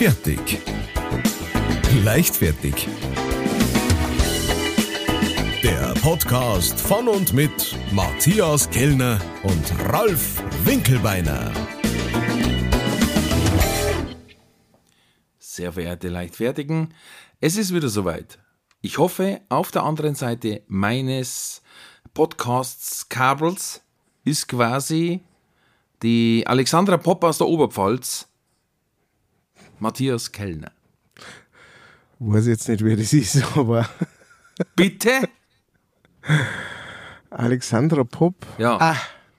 Fertig. Leichtfertig. Der Podcast von und mit Matthias Kellner und Ralf Winkelbeiner. Sehr verehrte Leichtfertigen, es ist wieder soweit. Ich hoffe, auf der anderen Seite meines Podcasts-Kabels ist quasi die Alexandra Popp aus der Oberpfalz, Matthias Kellner. Weiß jetzt nicht, wer das ist, aber Bitte? Alexandra Popp. Ja. Ah,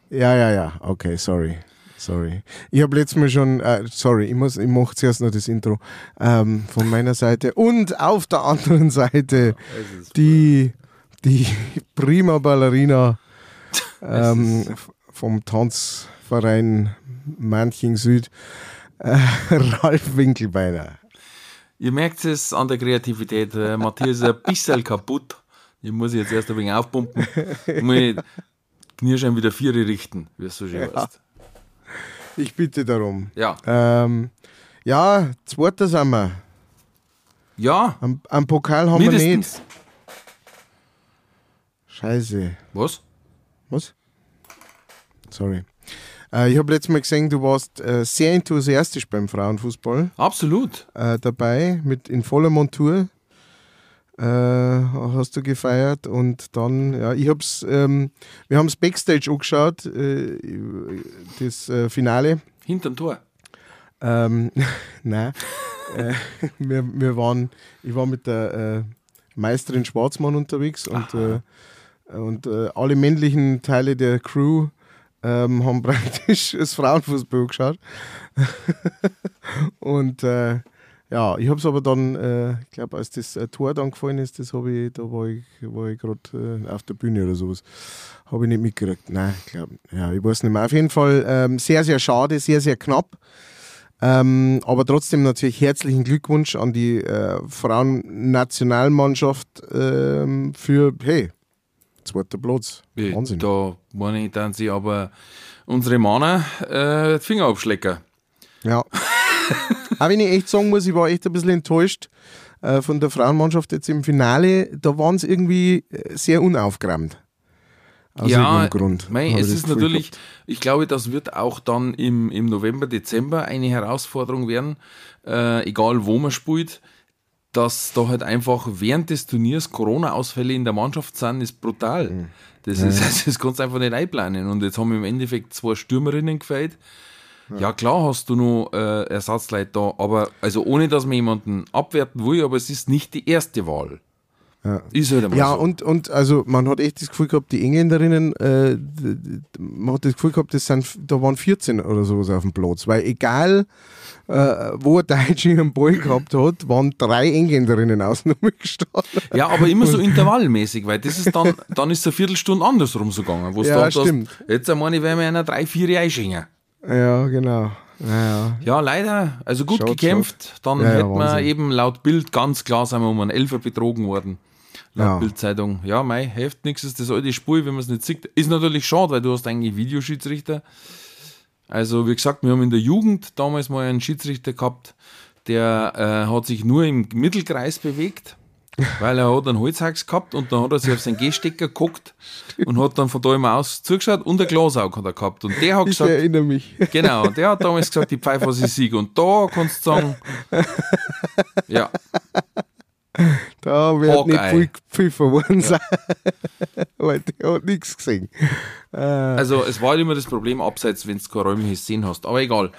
ja, ja, ja. Okay, sorry. Sorry. Ich habe letztes Mal schon, äh, sorry, ich, muss, ich mache zuerst noch das Intro ähm, von meiner Seite. Und auf der anderen Seite die, die prima Ballerina ähm, vom Tanzverein Manching Süd, äh, Ralf Winkelbeiner. Ihr merkt es an der Kreativität. Äh, Matthias ist ein bisschen kaputt. Ich muss jetzt erst ein wenig aufpumpen. Ich muss Knirschein wieder Viere richten, wie es so schön Ja. heißt. Ich bitte darum. Ja. Ähm, ja, zweiter sind wir. Ja, Am, am Pokal haben wir nicht. mindestens. Scheiße. Was? Was? Sorry. Äh, ich habe letztes Mal gesehen, du warst äh, sehr enthusiastisch beim Frauenfußball Absolut. äh, dabei, mit in voller Montur. Äh, hast du gefeiert und dann, ja, ich hab's, ähm, wir haben es Backstage angeschaut, äh, das äh, Finale. Hinterm Tor. Ähm, nein, wir, wir waren, ich war mit der Meisterin Schwarzmann unterwegs und, und alle männlichen Teile der Crew ähm, haben praktisch das Frauenfußball geschaut. und äh, ja, ich habe es aber dann, äh, ich glaube, als das äh, Tor dann gefallen ist, das ich, da war ich, ich gerade äh, auf der Bühne oder sowas. Habe ich nicht mitgekriegt. Nein, ich glaube, ja, ich weiß nicht mehr. Auf jeden Fall ähm, sehr, sehr schade, sehr, sehr knapp. Ähm, aber trotzdem natürlich herzlichen Glückwunsch an die äh, Frauennationalmannschaft ähm, für, hey, zweiter Platz. Wahnsinn. Da meine ich, dann sie aber unsere Männer äh, die Finger abschlecken. Ja. Auch wenn ich echt sagen muss, ich war echt ein bisschen enttäuscht äh, von der Frauenmannschaft jetzt im Finale. Da waren sie irgendwie äh, sehr unaufgeräumt. Aus ja, irgendeinem Grund. mei, es ist natürlich, gehabt. ich glaube, das wird auch dann im, im November, Dezember eine Herausforderung werden, äh, egal wo man spielt, dass da halt einfach während des Turniers Corona-Ausfälle in der Mannschaft sind, ist brutal. Mhm. Das, ist, also, das kannst du einfach nicht einplanen. Und jetzt haben wir im Endeffekt zwei Stürmerinnen gefällt. Ja, klar hast du noch äh, Ersatzleute da, aber also ohne, dass man jemanden abwerten will, aber es ist nicht die erste Wahl. Ja. Ist halt Ja, so. und, und also man hat echt das Gefühl gehabt, die Engländerinnen, äh, man hat das Gefühl gehabt, das sind, da waren 14 oder sowas auf dem Platz. Weil egal, äh, wo ein Deutscher ihren Ball gehabt hat, waren drei Engländerinnen außen gestanden. Ja, aber immer so intervallmäßig, weil das ist dann, dann ist es eine Viertelstunde andersrum so gegangen. Wo Ja, du stimmt. Hast, jetzt einmal werden wir einer drei, vier einschingen. Ja, genau. Ja, ja. Ja, leider, also gut Schaut, gekämpft. Dann Ja, hätten wir eben laut Bild ganz klar sind wir um einen Elfer betrogen worden. Laut Ja. Bildzeitung. Ja, mei, hilft nichts, ist das alte Spiel, wenn man es nicht sieht. Ist natürlich schade, weil du hast eigentlich Videoschiedsrichter. Also, wie gesagt, wir haben in der Jugend damals mal einen Schiedsrichter gehabt, der äh, hat sich nur im Mittelkreis bewegt, weil er hat einen Holzhax gehabt und dann hat er sich auf seinen Gehstecker geguckt und hat dann von da immer aus zugeschaut und ein Glasaug hat er gehabt. Und der hat Ich gesagt, erinnere mich. Genau, der hat damals gesagt, die Pfeife ich Sieg. Und da kannst du sagen, ja, Da wird nicht Hawkeye. viel gepfiffen worden sein. Weil der hat nichts gesehen. Äh, also es war halt immer das Problem, abseits, wenn du kein räumliches Sehen hast. Aber egal,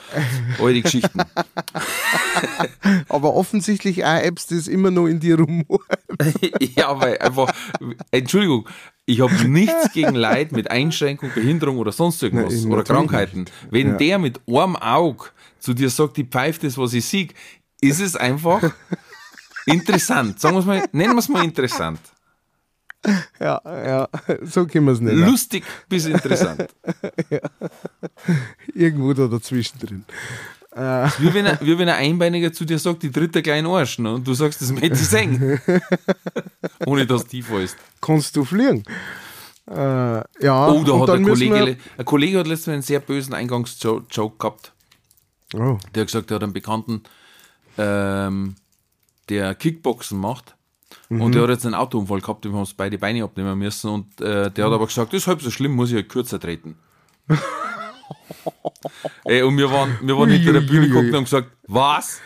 all die Geschichten. aber offensichtlich auch Apps, das immer noch in dir rumort. ja, weil einfach, Entschuldigung, ich habe nichts gegen Leid mit Einschränkung, Behinderung oder sonst irgendwas Nein, oder Krankheiten. Wenn Ja. der mit einem Auge zu dir sagt, die pfeift das, was ich sieg, ist es einfach interessant. Sagen wir's mal, nennen wir es mal interessant. Ja, ja, so können wir es nicht. Lustig bis interessant. Irgendwo da dazwischen drin. Wie wenn, ein, wie wenn ein Einbeiniger zu dir sagt, die dritte kleine Arsch, ne? und du sagst, das möchte ich sehen. Ohne dass du tief fällst. Kannst du fliegen? Äh, ja, Oh, da hat ein Kollege, ein Kollege hat letztens einen sehr bösen Eingangsjoke gehabt. Oh, Der hat gesagt, er hat einen Bekannten, ähm, der Kickboxen macht. Mhm. Und der hat jetzt einen Autounfall gehabt, dem haben sie beide Beine abnehmen müssen. Und äh, der hat aber gesagt, das ist halb so schlimm, muss ich halt kürzer treten. Ey, und wir waren, wir waren hinter der Bühne geguckt und haben gesagt, was?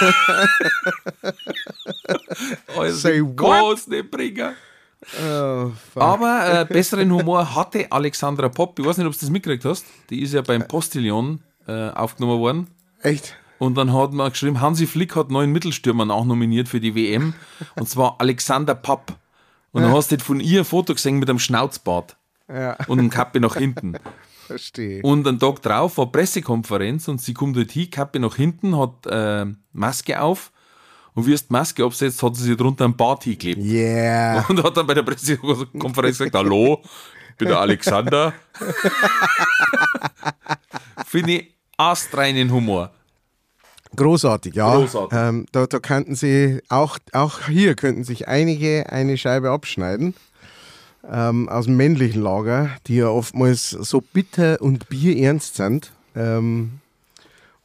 also, Say what? nicht bringen. Oh. Aber äh, besseren Humor hatte Alexandra Popp. Ich weiß nicht, ob du das mitgekriegt hast. Die ist ja beim Postillon äh, aufgenommen worden. Echt? Und dann hat man geschrieben, Hansi Flick hat neuen Mittelstürmer nachnominiert für die WM. Und zwar Alexander Papp. Und dann hast du von ihr ein Foto gesehen mit einem Schnauzbart Ja, und einem Kappe nach hinten. verstehe. Und einen Tag drauf war Pressekonferenz und sie kommt dort hin, Kappe nach hinten, hat äh, Maske auf. Und wie es die Maske absetzt, hat sie sich drunter einen Bart hingeklebt. Yeah. Und hat dann bei der Pressekonferenz gesagt, hallo, ich bin der Alexander. Finde ich astreinen Humor. Großartig, ja. Großartig. Ähm, da, da könnten Sie, auch, auch hier könnten sich einige eine Scheibe abschneiden. Ähm, aus dem männlichen Lager, die ja oftmals so bitter und bierernst sind. Ähm,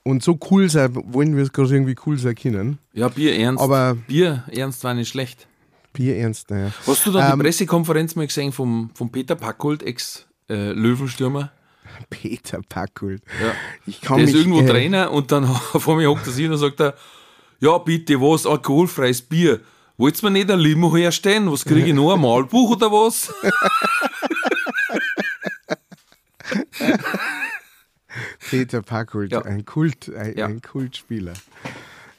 und so cool sein wollen, wir es gerade irgendwie cool sein können. Ja, Bier ernst. Aber- Bier ernst war nicht schlecht. Bierernst, naja. Hast du dann Ähm, die Pressekonferenz mal gesehen vom, vom Peter Packold, Ex-Löwenstürmer? Peter Packult. Ja. Ich kann Der ist irgendwo äh, Trainer und dann vor mir hockt er sich und sagt er, ja bitte, was, alkoholfreies Bier. Wollt's mir nicht ein Limo herstellen? Was kriege ich noch, ein Malbuch oder was? Peter Packult, Ja. ein Kult, ein, Ja. ein Kultspieler.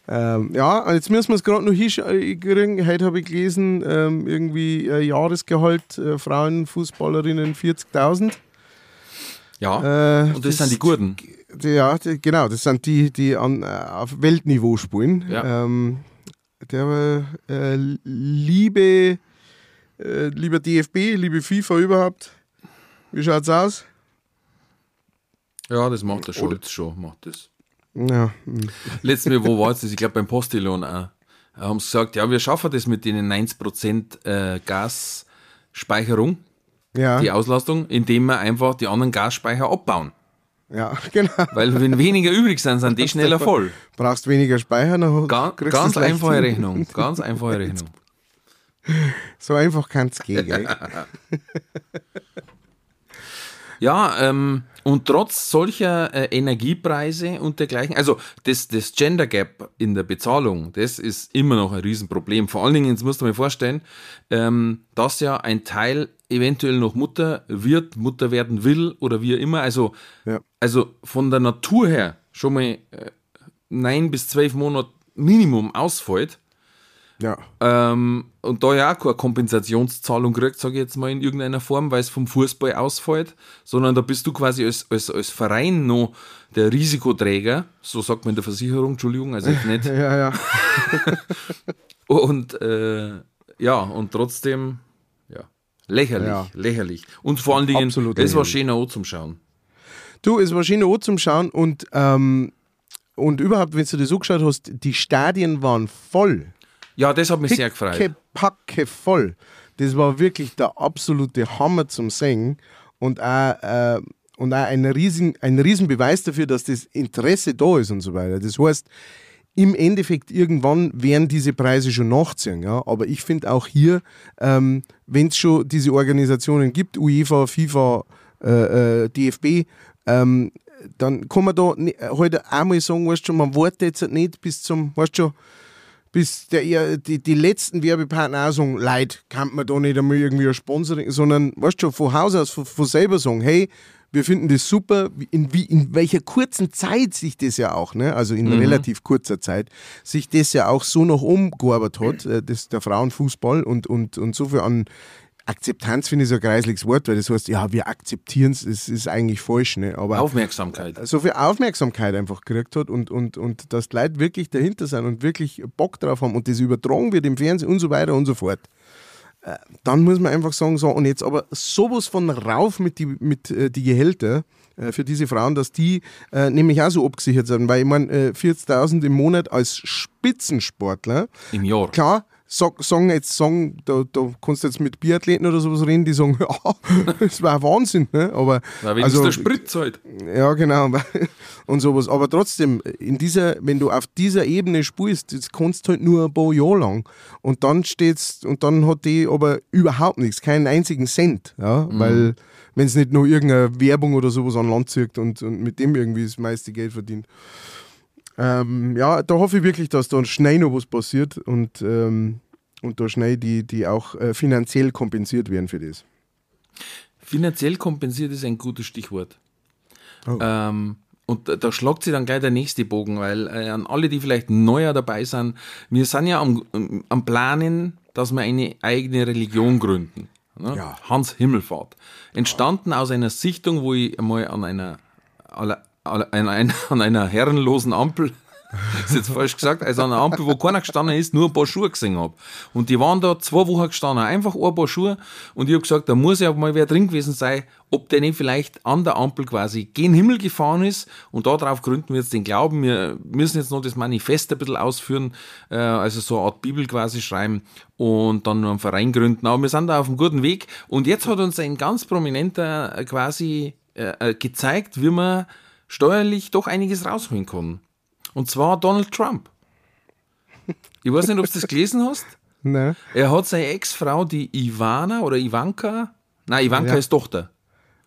Ähm, ja, jetzt müssen wir es gerade noch hinkriegen. Heute habe ich gelesen, ähm, irgendwie äh, Jahresgehalt äh, Frauenfußballerinnen 40.000. Ja, Äh, und das, sind die Gurten. die- Ja, die, genau, das sind die, die an, äh, auf Weltniveau spielen. Ja. Ähm, der äh, liebe, äh, lieber DFB, liebe FIFA überhaupt, wie schaut's aus? Ja, das macht der Schulz schon, macht das. Ja, hm. Letztes Mal, wo war es das? Ich glaube beim Postillon auch. Da haben sie gesagt, ja, wir schaffen das mit den 90% äh, Gasspeicherung, ja, die Auslastung, indem wir einfach die anderen Gasspeicher abbauen. ja, genau. Weil wenn weniger übrig sind, sind die schneller voll. Brauchst weniger Speicher, dann Ga ganz einfache hin. Rechnung. Ganz einfache Rechnung. So einfach kann es gehen, gell? Ja, ähm, und trotz solcher äh, Energiepreise und dergleichen, also das, das Gender Gap in der Bezahlung, das ist immer noch ein Riesenproblem. Vor allen Dingen, jetzt musst du mir vorstellen, ähm, dass ja ein Teil eventuell noch Mutter wird, Mutter werden will oder wie auch immer. Also, Ja. also von der Natur her schon mal äh, neun bis zwölf Monate Minimum ausfällt. Ja. Ähm, und da ja auch keine Kompensationszahlung kriegt, sage ich jetzt mal in irgendeiner Form, weil es vom Fußball ausfällt, sondern da bist du quasi als, als, als Verein noch der Risikoträger, so sagt man in der Versicherung, Entschuldigung, also jetzt nicht. Ja, ja. Und äh, ja, und trotzdem, ja, lächerlich, Ja. lächerlich. Und vor allen Dingen, Absolut das war schön auch zum Schauen. Du, es war schön auch zum Schauen und, ähm, und überhaupt, wenn du das so geschaut hast, die Stadien waren voll. Ja, das hat mich sehr gefreut. Picke, packe voll. Das war wirklich der absolute Hammer zum Singen und auch, äh, und auch ein, riesen, ein Riesenbeweis dafür, dass das Interesse da ist und so weiter. Das heißt, im Endeffekt irgendwann werden diese Preise schon nachziehen. Ja? Aber ich finde auch hier, ähm, wenn es schon diese Organisationen gibt, UEFA, FIFA, äh, äh, DFB, ähm, dann kann man da heute einmal sagen, weißt du, man wartet jetzt nicht bis zum, weißt du, bis der, die, die letzten Werbepartner auch sagen, Leid, kann man da nicht einmal irgendwie ein Sponsoring, sondern, weißt du, von Haus aus, von, von selber sagen, hey, wir finden das super, in, wie, in welcher kurzen Zeit sich das ja auch, ne, also in relativ kurzer Zeit, sich das ja auch so noch umgearbeitet hat, äh, das, der Frauenfußball und, und, und so viel an Akzeptanz finde ich so ein kreisliches Wort, weil das heißt, ja, wir akzeptieren es, es ist eigentlich falsch, ne, aber Aufmerksamkeit. so viel Aufmerksamkeit einfach gekriegt hat und, und, und dass die Leute wirklich dahinter sind und wirklich Bock drauf haben und das übertragen wird im Fernsehen und so weiter und so fort. Äh, Dann muss man einfach sagen, so, und jetzt aber sowas von rauf mit die, mit, äh, die Gehälter äh, für diese Frauen, dass die äh, nämlich auch so abgesichert sind, weil ich meine, äh, 40.000 im Monat als Spitzensportler, Im Jahr. klar, sag, sagen jetzt, sagen, da, da kannst du jetzt mit Biathleten oder sowas reden, die sagen, ja, das war Wahnsinn, ne? Aber Na, wenn also, der Sprit halt. ja, genau. Und sowas. Aber trotzdem, in dieser, wenn du auf dieser Ebene spielst, das kannst du halt nur ein paar Jahre lang. Und dann steht's, und dann hat die aber überhaupt nichts, keinen einzigen Cent. Ja? Weil, wenn es nicht nur irgendeine Werbung oder sowas an Land zieht und, und mit dem irgendwie das meiste Geld verdient. Ähm, ja, da hoffe ich wirklich, dass da schnell noch was passiert und, ähm, und da schnell die, die auch äh, finanziell kompensiert werden für das. Finanziell kompensiert ist ein gutes Stichwort. Oh. Ähm, und da, da schlagt sich dann gleich der nächste Bogen, weil äh, an alle, die vielleicht neuer dabei sind, wir sind ja am, am Planen, dass wir eine eigene Religion gründen. Ne? Ja. Hans Himmelfahrt. Entstanden aus einer Sichtung, wo ich einmal an einer, an einer, an einer herrenlosen Ampel ist jetzt falsch gesagt, also an einer Ampel, wo keiner gestanden ist, nur ein paar Schuhe gesehen habe. Und die waren da zwei Wochen gestanden, einfach ein paar Schuhe. Und ich habe gesagt, da muss ja mal wer drin gewesen sein, ob der nicht vielleicht an der Ampel quasi gen Himmel gefahren ist. Und darauf gründen wir jetzt den Glauben. Wir müssen jetzt noch das Manifest ein bisschen ausführen, äh, also so eine Art Bibel quasi schreiben und dann einen Verein gründen. Aber wir sind da auf einem guten Weg. Und jetzt hat uns ein ganz prominenter äh, quasi äh, gezeigt, wie man steuerlich doch einiges rausholen kann. Und zwar Donald Trump. Ich weiß nicht, ob du das gelesen hast. Ne? Er hat seine Ex-Frau, die Ivana oder Ivanka, nein, Ivanka Ja. ist Tochter.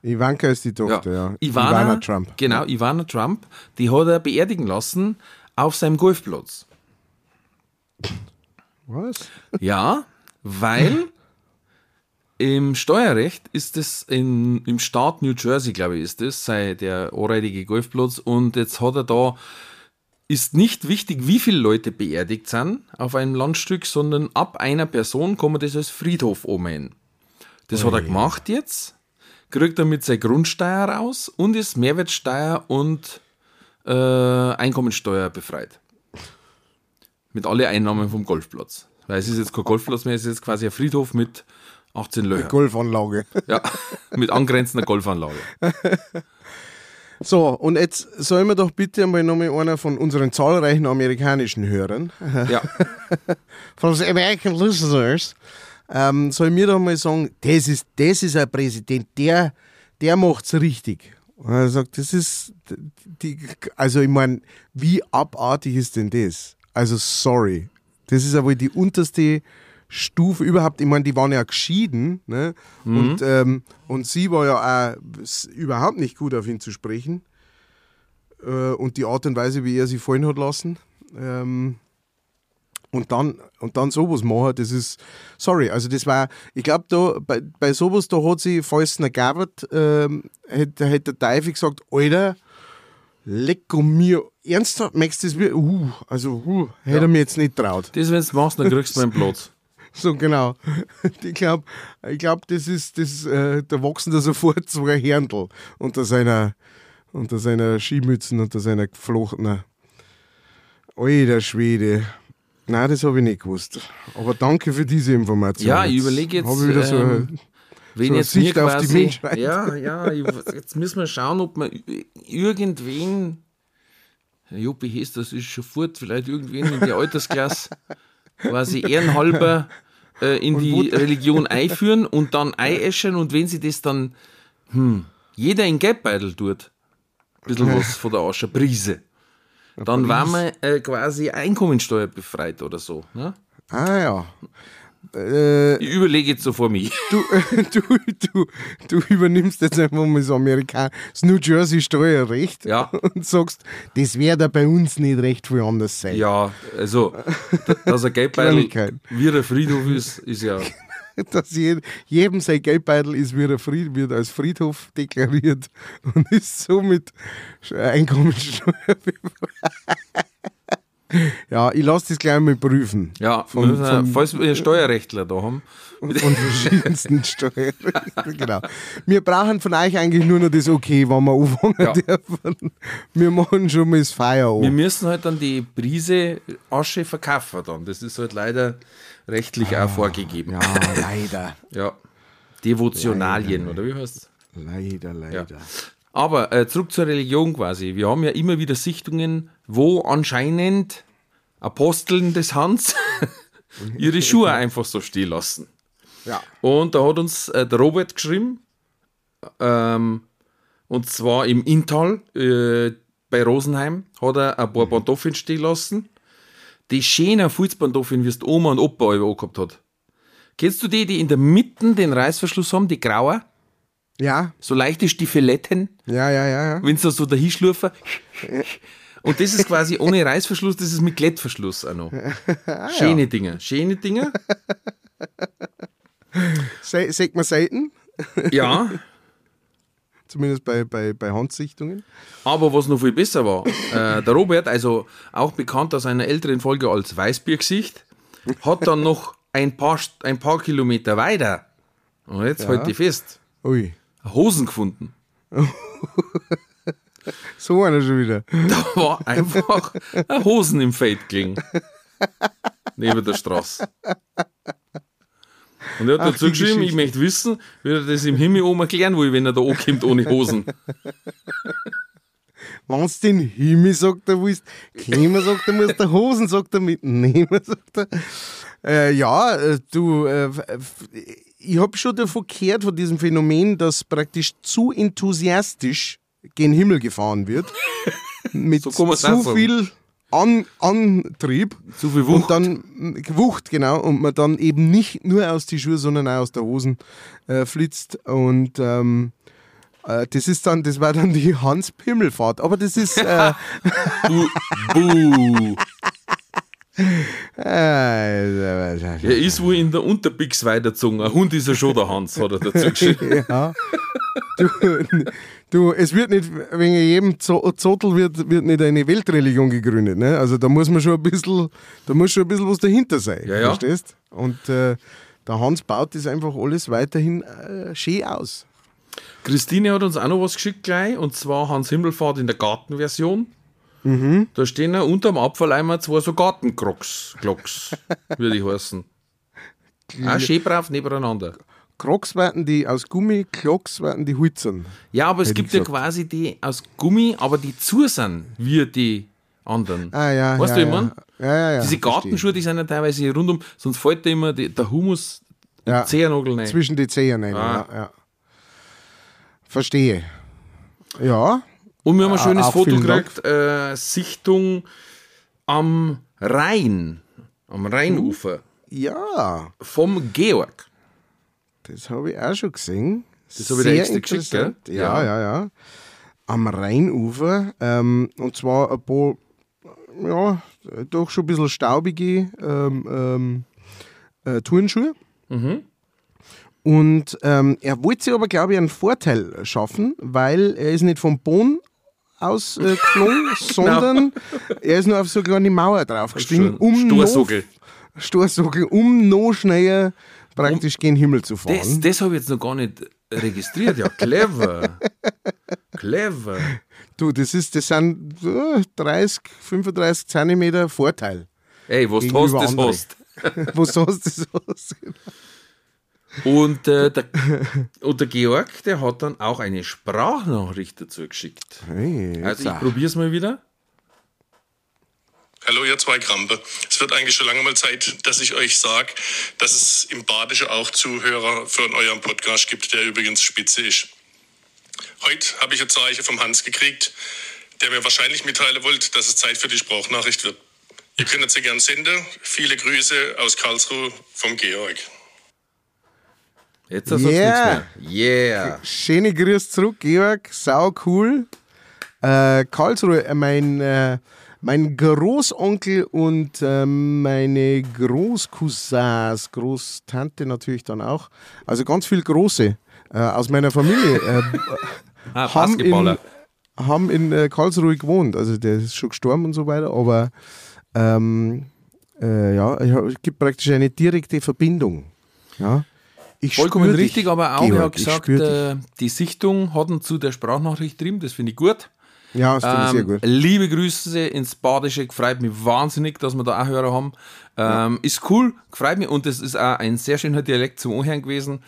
Ivanka ist die Tochter, ja. Ivana, Trump. Genau, Ivana Trump, die hat er beerdigen lassen auf seinem Golfplatz. Was? Ja, weil im Steuerrecht ist es in, im Staat New Jersey, glaube ich, ist es, sei der anreitige Golfplatz. Und jetzt hat er da, ist nicht wichtig, wie viele Leute beerdigt sind auf einem Landstück, sondern ab einer Person kann man das als Friedhof umnehmen. Das hat er gemacht jetzt, kriegt damit seine Grundsteuer raus und ist Mehrwertsteuer und äh, Einkommensteuer befreit. Mit alle Einnahmen vom Golfplatz. Weil es ist jetzt kein Golfplatz mehr, es ist jetzt quasi ein Friedhof mit 18 Löchern. Golfanlage. Ja, mit angrenzender Golfanlage. So, und jetzt sollen wir doch bitte einmal nochmal einer von unseren zahlreichen amerikanischen Hörern, Ja, von den American Listeners, ähm, soll mir doch mal sagen, das ist, das ist ein Präsident, der, der macht's richtig. Und er sagt, das ist, die, also ich meine, wie abartig ist denn das? Also sorry, das ist wohl die unterste Stufe überhaupt. Ich meine, die waren ja geschieden, ne? Und, ähm, und sie war ja auch überhaupt nicht gut auf ihn zu sprechen. Äh, und die Art und Weise, wie er sie fallen hat lassen. Ähm, und dann, und dann sowas machen, das ist, sorry, also das war, ich glaube, da bei, bei sowas, da hat sie, falls es Gabert, ähm, hätte, hätte der Teufel gesagt, Alter, lecko mir, ernsthaft, merkst du das? wie- Uh, also, uh, hätte er mir jetzt nicht traut. das, wenn du machst, dann kriegst du meinen Platz. So genau. Ich glaube, ich glaub, das ist, das, äh, da wachsen da sofort zwei Herndl unter seiner, unter seiner Skimützen, unter seiner geflochtenen. Alter Schwede. Nein, das habe ich nicht gewusst. Aber danke für diese Information. Ja, ich überlege jetzt, Habe ich wieder so, ähm, so eine jetzt Sicht auf die quasi, Menschheit. Ja, ja, ich, jetzt müssen wir schauen, ob wir irgendwen, Herr Juppi Hess, das ist schon fort, vielleicht irgendwen in der Altersklasse quasi ehrenhalber äh, in die Religion einführen und dann einäschern und wenn sie das dann, hm, jeder in Geldbeutel tut, ein bisschen was von der Asche, Prise, dann waren wir äh, quasi Einkommensteuer befreit oder so. Ne? ah ja. Äh, Ich überlege jetzt so vor mich. du, du, du, du übernimmst jetzt einfach mal das Amerikaner, das New Jersey Steuerrecht Ja. und sagst, das wäre da bei uns nicht recht viel anders sein. Ja, also, dass ein Geldbeutel wie ein Friedhof ist, ist ja. dass je, jedem sein Geldbeutel ist wieder Fried, wird als Friedhof deklariert und ist somit Einkommensteuer Ja, ich lasse das gleich mal prüfen. Ja, Von- müssen von- falls wir Steuerrechtler da haben. Von verschiedensten Steuern. genau. Wir brauchen von euch eigentlich nur noch das Okay, wenn wir anfangen Ja. dürfen. Wir machen schon mal das Feier Wir müssen halt dann die Prise Asche verkaufen dann. Das ist halt leider rechtlich auch vorgegeben. Ja, leider. Ja. Devotionalien, oder wie heißt es? Leider, leider. Aber äh, zurück zur Religion quasi. Wir haben ja immer wieder Sichtungen, wo anscheinend Aposteln des Hans ihre Schuhe einfach so stehen lassen. Ja. Und da hat uns äh, der Robert geschrieben, ähm, und zwar im Inntal äh, bei Rosenheim hat er ein paar Pantoffeln stehen lassen. Die schönen Fußpantoffeln, wie es die Oma und Opa alle angehabt hat. Kennst du die, die in der Mitte den Reißverschluss haben, die graue? Ja, So leichte Stiefeletten, ja, ja, ja. ja. wenn sie so dahin schlurfen. Und das ist quasi ohne Reißverschluss, das ist mit Klettverschluss auch noch. Schöne Dinge, schöne Dinge. Se Sagt man selten, Ja, zumindest bei, bei, bei Handsichtungen. aber was noch viel besser war, äh, der Robert, also auch bekannt aus einer älteren Folge als Weißbiergesicht, hat dann noch ein paar, ein paar Kilometer weiter, und jetzt Ja. halt die fest, Ui, Hosen gefunden. so einer schon wieder. Da war einfach eine Hosen im Feld gelegen. Neben der Straße. Und er hat Ach, dazu geschrieben, ich möchte wissen, wie er das im Himmel oben erklären will, wenn er da ankommt ohne Hosen. Wenn's den Himmel sagt, er willst, Klima sagt, er muss der Hosen sagt er mitnehmen, sagt er. Äh, ja, äh, du, äh, ich habe schon davon gehört, von diesem Phänomen, dass praktisch zu enthusiastisch gen Himmel gefahren wird. Mit So zu viel An Antrieb. Zu viel Wucht. Und dann mm, Wucht, genau. Und man dann eben nicht nur aus die Schuhe, sondern auch aus der Hosen äh, flitzt. Und ähm, äh, das ist dann, das war dann die Hans-Pimmelfahrt. Aber das ist. Äh, Buh. Äh, Er ist wohl in der Unterbix weitergezogen. Ein Hund ist ja schon der Hans, hat er dazu geschrieben. ja. Du, du, es wird nicht, wegen jedem Zo- Zottel wird, wird nicht eine Weltreligion gegründet. Ne? Also da muss man schon ein bisschen, da muss schon ein bisschen was dahinter sein. Ja, ja. Verstehst? Und äh, der Hans baut das einfach alles weiterhin äh, schön aus. Christine hat uns auch noch was geschickt gleich, und zwar Hans Himmelfahrt in der Gartenversion. Da stehen ja unterm Abfalleimer zwei so Gartenkrocks, Glocks, würde ich heißen. Auch schön brav nebeneinander. Crocs werden die aus Gummi, Clocks werden die Holzern. Ja, aber es gibt ja quasi die aus Gummi, aber die zu sind, wie die anderen. Ah ja, Weißt ja, du, ich ja. mein? Ja, ja, ja. Diese. Gartenschuhe, die sind ja teilweise rundum, sonst fällt da immer die, der Humus ja. Zehennagel rein. Zwischen die Zehen rein. Ah. Ja, ja. Verstehe. Ja, Und wir haben ein Ah, schönes Foto gekriegt, äh, Sichtung am Rhein, am Rheinufer, ja, vom Georg. das habe ich auch schon gesehen. Das habe ich dir Sehr extra geschickt, gell? interessant. Ja, ja, ja. Am Rheinufer. Ähm, und zwar ein paar, ja, doch schon ein bisschen staubige ähm, ähm, äh, Turnschuhe. Mhm. Und ähm, er wollte sich aber, glaube ich, einen Vorteil schaffen, weil er ist nicht vom Boden aus äh, geflogen, sondern er ist nur auf so eine kleine Mauer draufgestiegen, um Storsogel. noch, Storsogel, um noch schneller praktisch gen Himmel zu fahren. Das, das habe ich jetzt noch gar nicht registriert. Ja, clever. clever. Du, das ist, das sind äh, 30, 35 Zentimeter Vorteil. Ey, was du hast, das andere. hast. Was hast du so? Und, äh, der, und der Georg, der hat dann auch eine Sprachnachricht dazu geschickt. Hey, Also ich probiere es mal wieder. Hallo, ihr zwei Krampe. Es wird eigentlich schon lange mal Zeit, dass ich euch sage, dass es im Badische auch Zuhörer für euren Podcast gibt, der übrigens spitze ist. Heute habe ich ein Zeichen vom Hans gekriegt, der mir wahrscheinlich mitteilen wollte, dass es Zeit für die Sprachnachricht wird. Ihr könnt sie gern senden. Viele Grüße aus Karlsruhe vom Georg. Jetzt hast du Yeah. nichts mehr. Yeah. Schöne Grüße zurück, Georg. Sau cool. Äh, Karlsruhe, äh, mein, äh, mein Großonkel und äh, meine Großcousins, Großtante natürlich dann auch. Also ganz viel Große äh, aus meiner Familie. Äh, Ah, haben in, Basketballer. haben in Karlsruhe gewohnt. Also der ist schon gestorben und so weiter, aber ähm, äh, ja, es gibt praktisch eine direkte Verbindung. Ja. Ich Vollkommen spür dich, richtig, aber auch, er Georg, gesagt, äh, die Sichtung hat ihn zu der Sprachnachricht drin, das finde ich gut. Ja, das finde ich sehr Ähm, gut. liebe Grüße ins Badische, freut mich wahnsinnig, dass wir da auch Hörer haben. Ähm, Ist cool, freut mich und es ist auch ein sehr schöner Dialekt zum Anhören gewesen.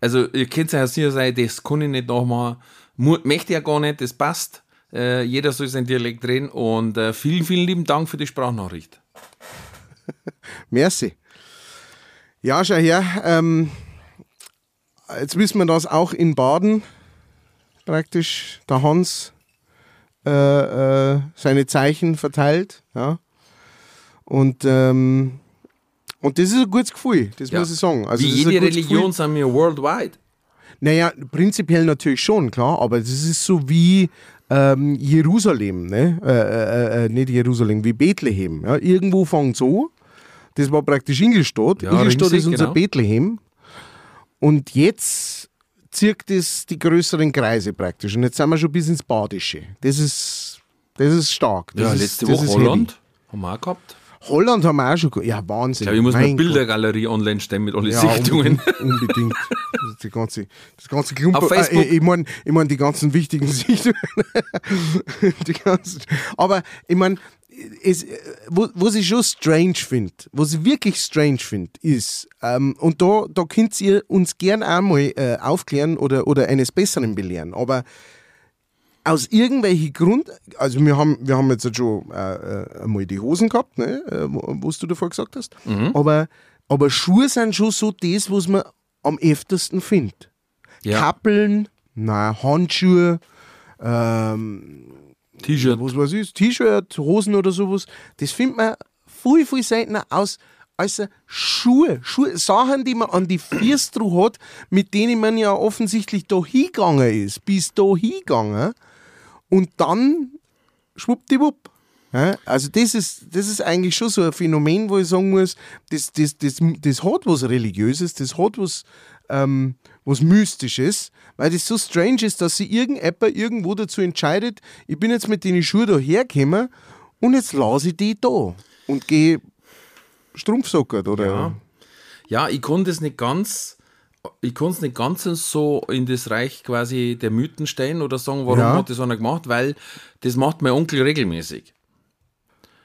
Also, ihr könnt ja sicher sein, das kann ich nicht nachmachen. Möchte ja gar nicht, das passt. Äh, jeder soll sein Dialekt reden und äh, vielen, vielen lieben Dank für die Sprachnachricht. Merci. Ja, schau her. Ähm, jetzt wissen wir, dass auch in Baden praktisch der Hans äh, äh, seine Zeichen verteilt. Ja. Und, ähm, und das ist ein gutes Gefühl, das Ja. muss ich sagen. Also Wie das jede Religion sind wir worldwide. Naja, prinzipiell natürlich schon, klar, aber das ist so wie ähm, Jerusalem, ne? Äh, äh, äh, nicht Jerusalem, wie Bethlehem. Ja? Irgendwo fängt so. Das war praktisch Ingolstadt. Ja, Ingolstadt ist unser genau. Bethlehem. Und jetzt zirkt es die größeren Kreise praktisch. Und jetzt sind wir schon bis ins Badische. Das ist, das ist stark. Das Ja, ist, letzte Woche Holland. Haben wir auch gehabt. Heavy. Holland haben wir auch schon. ge- Ja, Wahnsinn. Ich glaube, ich muss eine Mein Gott. Bildergalerie online stellen mit allen Ja, Sichtungen. unbedingt. die ganze, das ganze Klumper. Auf Facebook. Äh, ich meine ich mein die ganzen wichtigen Sichtungen. die ganzen, aber ich meine, es, wo, was ich schon strange finde, was ich wirklich strange finde, ist, ähm, und da, da könnt ihr uns gern einmal äh, aufklären oder, oder eines Besseren belehren, aber aus irgendwelchen Grund, also wir haben, wir haben jetzt schon äh, äh, einmal die Hosen gehabt, ne, äh, was du davor gesagt hast, aber, aber Schuhe sind schon so das, was man am öftersten findet. Ja. Kappeln, na, Handschuhe, ähm, T-Shirt. was weiß ich, T-Shirt, Hosen oder sowas, das findet man viel, viel seltener aus als Schuhe. Schuhe. Sachen, die man an die Füße hat, mit denen man ja offensichtlich da hingegangen ist, bis da hingegangen und dann schwuppdiwupp. Also das ist, das ist eigentlich schon so ein Phänomen, wo ich sagen muss, das, das, das, das hat was Religiöses, das hat was, ähm, was Mystisches, weil das so strange ist, dass sich irgendjemand irgendwo dazu entscheidet, ich bin jetzt mit den Schuhen da hergekommen und jetzt lasse ich die da und gehe Strumpfsockert oder... Ja. Ja, ich konnte es nicht ganz, ich konnte es nicht ganz so in das Reich quasi der Mythen stellen oder sagen, warum Ja. hat das einer gemacht, weil das macht mein Onkel regelmäßig.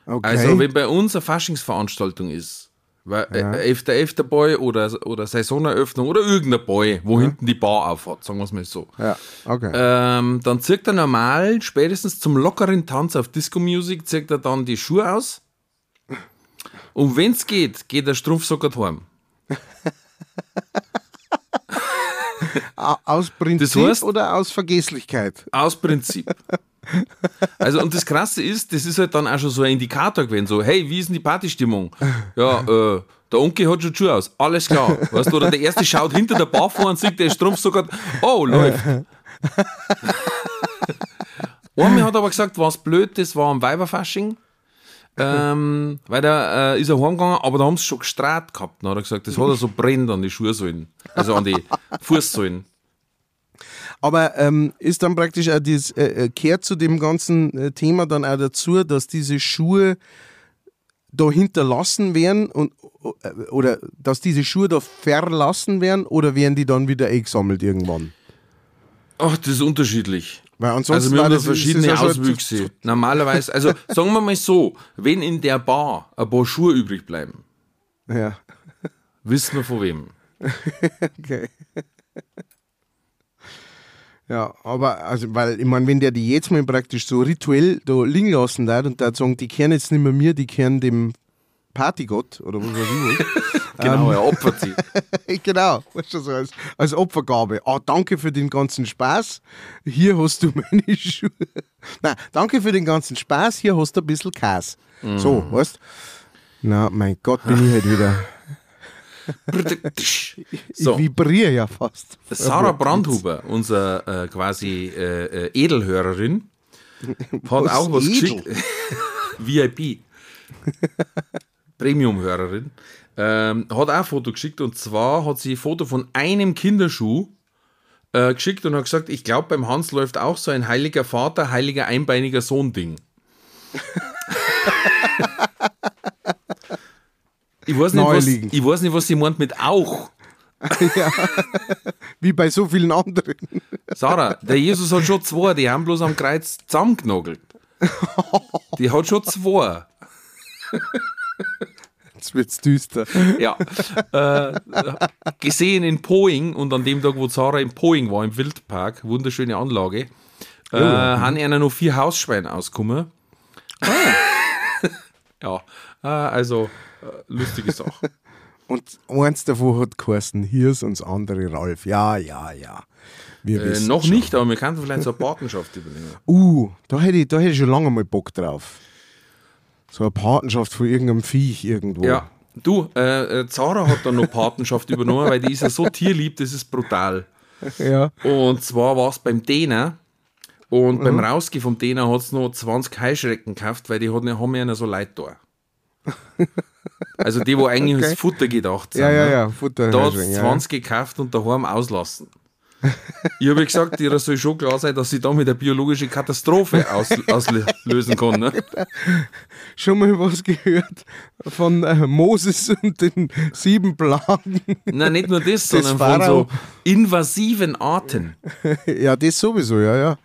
Okay. Also wenn bei uns eine Faschingsveranstaltung ist, weil äh, Efter Efter Boy oder, oder Saisoneröffnung oder irgendein Boy, wo hinten die Bar aufhat, sagen wir es mal so. ja, okay. Ähm, dann zieht er normal, spätestens zum lockeren Tanz auf Disco Music, zieht er dann die Schuhe aus. Und wenn es geht, geht der Strumpfsocker heim. Aus Prinzip das heißt- oder aus Vergesslichkeit? Aus Prinzip. Also, und das Krasse ist, das ist halt dann auch schon so ein Indikator gewesen, so, hey, wie ist denn die Partystimmung? Ja, äh, der Onkel hat schon Schuhe aus, alles klar. Weißt du, oder der Erste schaut hinter der Bar vor und sieht, der Strumpfsocker, oh, läuft. Einmal hat aber gesagt, was blöd, das war am Weiberfasching. Ähm, weil da äh, ist er heimgegangen, aber da haben sie schon gestrahlt gehabt. Dann hat er gesagt, das hat er so brennt an die Schuhsohlen, also an die Fußsohlen. Aber ähm, ist dann praktisch auch das, äh, äh, kehrt zu dem ganzen äh, Thema dann auch dazu, dass diese Schuhe da hinterlassen werden und, äh, oder dass diese Schuhe da verlassen werden oder werden die dann wieder eingesammelt irgendwann? Ach, das ist unterschiedlich. Weil ansonsten Also wir haben da verschiedene ja schon- Auswüchse. Normalerweise, also sagen wir mal so, wenn in der Bar ein paar Schuhe übrig bleiben, Ja, wissen wir von wem. okay. Ja, aber also, weil ich meine, wenn der die jetzt mal praktisch so rituell da liegen lassen darf und da sagen, die kehren jetzt nicht mehr mir, die kehren dem Partygott oder was weiß ich was. Genau, er opfert sie. genau, weißt du, so als, als Opfergabe. Ah, danke für den ganzen Spaß. Hier hast du meine Schuhe. Nein, danke für den ganzen Spaß. Hier hast du ein bisschen Käse. So, weißt Na, mein Gott, bin ich halt wieder. So, Ich vibriere ja fast. Sarah Brandhuber, unser äh, quasi äh, äh, Edelhörerin, hat Was auch was edel? geschickt. VIP. Premium-Hörerin. Ähm, hat auch ein Foto geschickt und zwar hat sie ein Foto von einem Kinderschuh äh, geschickt und hat gesagt, ich glaube beim Hans läuft auch so ein heiliger Vater, heiliger einbeiniger Sohn-Ding. ich, weiß nicht, was, ich weiß nicht, was sie meint mit auch. Wie bei so vielen anderen. Sarah, der Jesus hat schon zwei, die haben bloß am Kreuz zusammengenagelt. Die hat schon zwei. Jetzt wird's düster. Ja. Äh, gesehen in Poing und an dem Tag, wo Sarah in Poing war, im Wildpark, wunderschöne Anlage, äh, haben einer noch vier Hausschweine ausgekommen. ja, äh, also äh, lustige Sache. Und eins davon hat geheißen Hirs und das andere Ralf. Ja, ja, ja. Wir Äh, noch schon. nicht, aber wir könnten vielleicht so eine Patenschaft übernehmen. Uh, da hätte ich, da hätte ich schon lange mal Bock drauf. So eine Patenschaft von irgendeinem Viech irgendwo. Ja. Du, äh, äh, Zara hat dann noch Patenschaft übernommen, weil die ist ja so tierlieb, das ist brutal. ja. Und zwar war es beim Däner. Und beim Rausgehen vom Däner hat es noch 20 Heuschrecken gekauft, weil die hat, haben ja noch so Leute da. Also die, wo eigentlich Okay. als Futter gedacht sind. Ja, ja, ne? ja. Futter Da hat ja, es ja. 20 gekauft und daheim auslassen. Ich habe gesagt, dir soll schon klar sein, dass sie damit eine biologische Katastrophe aus, auslösen kann. Ne? Schon mal was gehört von äh, Moses und den sieben Plagen? Nein, nicht nur das, sondern von Pharao. so invasiven Arten. ja, das sowieso, ja, ja.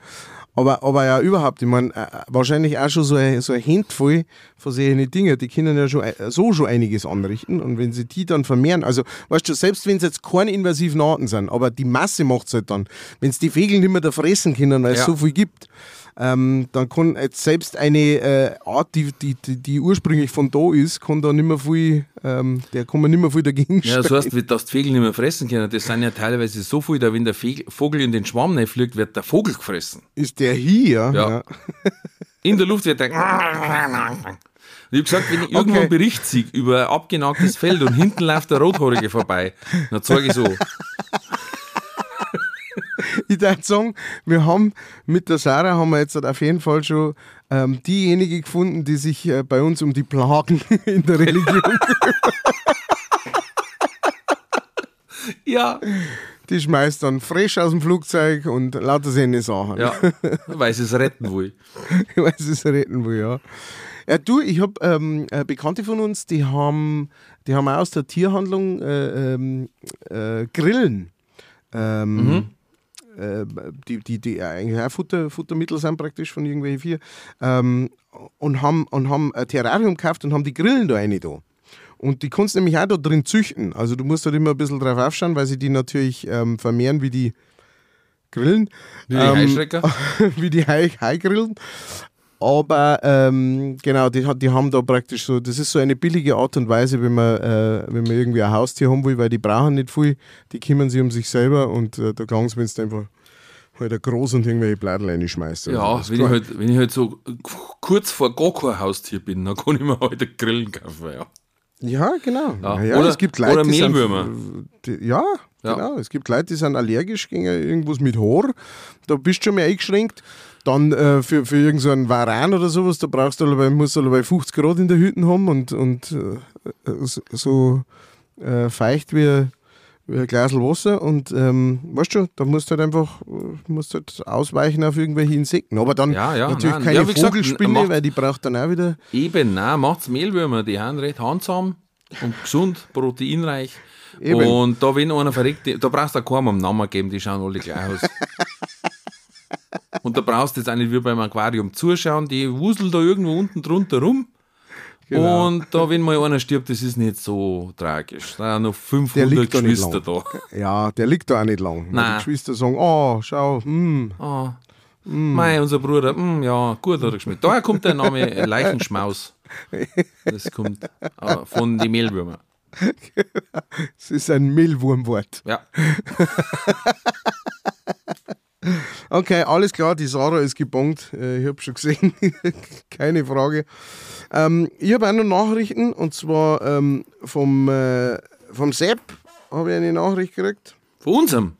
Aber, aber ja, überhaupt, ich meine, äh, wahrscheinlich auch schon so ein, so ein Handvoll von solchen Dingen, die können ja schon äh, so schon einiges anrichten. Und wenn sie die dann vermehren, also, weißt du, selbst wenn es jetzt keine invasiven Arten sind, aber die Masse macht es halt dann. Wenn es die Vögel nicht mehr da fressen können, weil es Ja. so viel gibt, ähm, dann kann jetzt selbst eine äh, Art, die, die, die, ursprünglich von da ist, kann da nicht mehr viel, ähm, der kann man nicht mehr viel dagegen Ja, das heißt, dass die Vögel nicht mehr fressen können. Das sind ja teilweise so viel, da wenn der Vogel in den Schwamm fliegt, wird der Vogel gefressen. Ist der hier? Ja. In der Luft wird der. Ich habe gesagt, wenn ich irgendwo Okay. einen Bericht sehe über ein abgenagtes Feld und hinten läuft der Rothaarige vorbei, dann zeige ich so. Ich würde sagen, wir haben mit der Sarah haben wir jetzt auf jeden Fall schon ähm, diejenige gefunden, die sich äh, bei uns um die Plagen in der Religion, Ja. die schmeißt dann frisch aus dem Flugzeug und lauter seine Sachen. Ja, weil sie es retten will. weil sie es retten will, ja. Ja, du, ich habe ähm, äh, Bekannte von uns, die haben, die haben aus der Tierhandlung äh, ähm, äh, Grillen. Ähm, äh, die, die, die eigentlich auch Futter, Futtermittel sind praktisch von irgendwelchen vier. Ähm, und, haben, und haben ein Terrarium gekauft und haben die Grillen da rein da. Und die kannst du nämlich auch da drin züchten. Also du musst halt immer ein bisschen drauf aufschauen, weil sie die natürlich ähm, vermehren wie die Grillen. Wie die Ähm, Heuschrecker. wie die Hai- Haigrillen. Aber ähm, genau, die, die haben da praktisch so, das ist so eine billige Art und Weise, wenn man, äh, wenn man irgendwie ein Haustier haben will, weil die brauchen nicht viel, die kümmern sich um sich selber und äh, da kann es, wenn du einfach halt ein groß und irgendwelche Blättl reinschmeißt. Ja, wenn ich, halt, wenn ich halt so kurz vor gar kein Haustier bin, dann kann ich mir halt einen Grillen kaufen. Ja. Ja, genau. Ja. Ja. Oder- es gibt Leute, oder Mehlwürmer. Die, ja, Ja. genau. Es gibt Leute, die sind allergisch gegen irgendwas mit Haar. Da bist du schon mal eingeschränkt. Dann äh, für, für irgendeinen so Varan oder sowas, da brauchst du allebei, musst du allebei 50 Grad in der Hütte haben und, und äh, so- so äh, feucht wie, wie ein Glas Wasser. Und ähm, weißt du, da musst du halt einfach äh, musst halt ausweichen auf irgendwelche Insekten. Aber dann Ja, ja, natürlich nein. keine Ja, gesagt, Vogelspinne, macht- weil die braucht dann auch wieder. Eben, nein, macht's Mehlwürmer, die haben recht handsam und gesund, proteinreich. Eben. Und da, wenn einer verreckt, da brauchst du keinem am Namen geben, die schauen alle gleich aus. und da brauchst du jetzt auch nicht wie beim Aquarium zuschauen, die wuseln da irgendwo unten drunter rum. Genau. Und da, wenn mal einer stirbt, das ist nicht so tragisch. Da sind noch Der 500 liegt da nicht Geschwister lang. da. Ja, der liegt da auch nicht lang. Nein. Die Geschwister sagen, oh, schau, hm, Ah, Mei, unser Bruder, mm, ja, gut hat er geschmeckt. Daher kommt der Name Leichenschmaus. Das kommt äh, von den Mehlwürmer. es ist ein Mehlwurmwort. Ja. Okay, alles klar, die Sarah ist gebongt. Äh, Ich habe schon gesehen, keine Frage. Ähm, ich habe auch noch Nachrichten und zwar ähm, vom, äh, vom Sepp habe ich eine Nachricht gekriegt. Von unserem.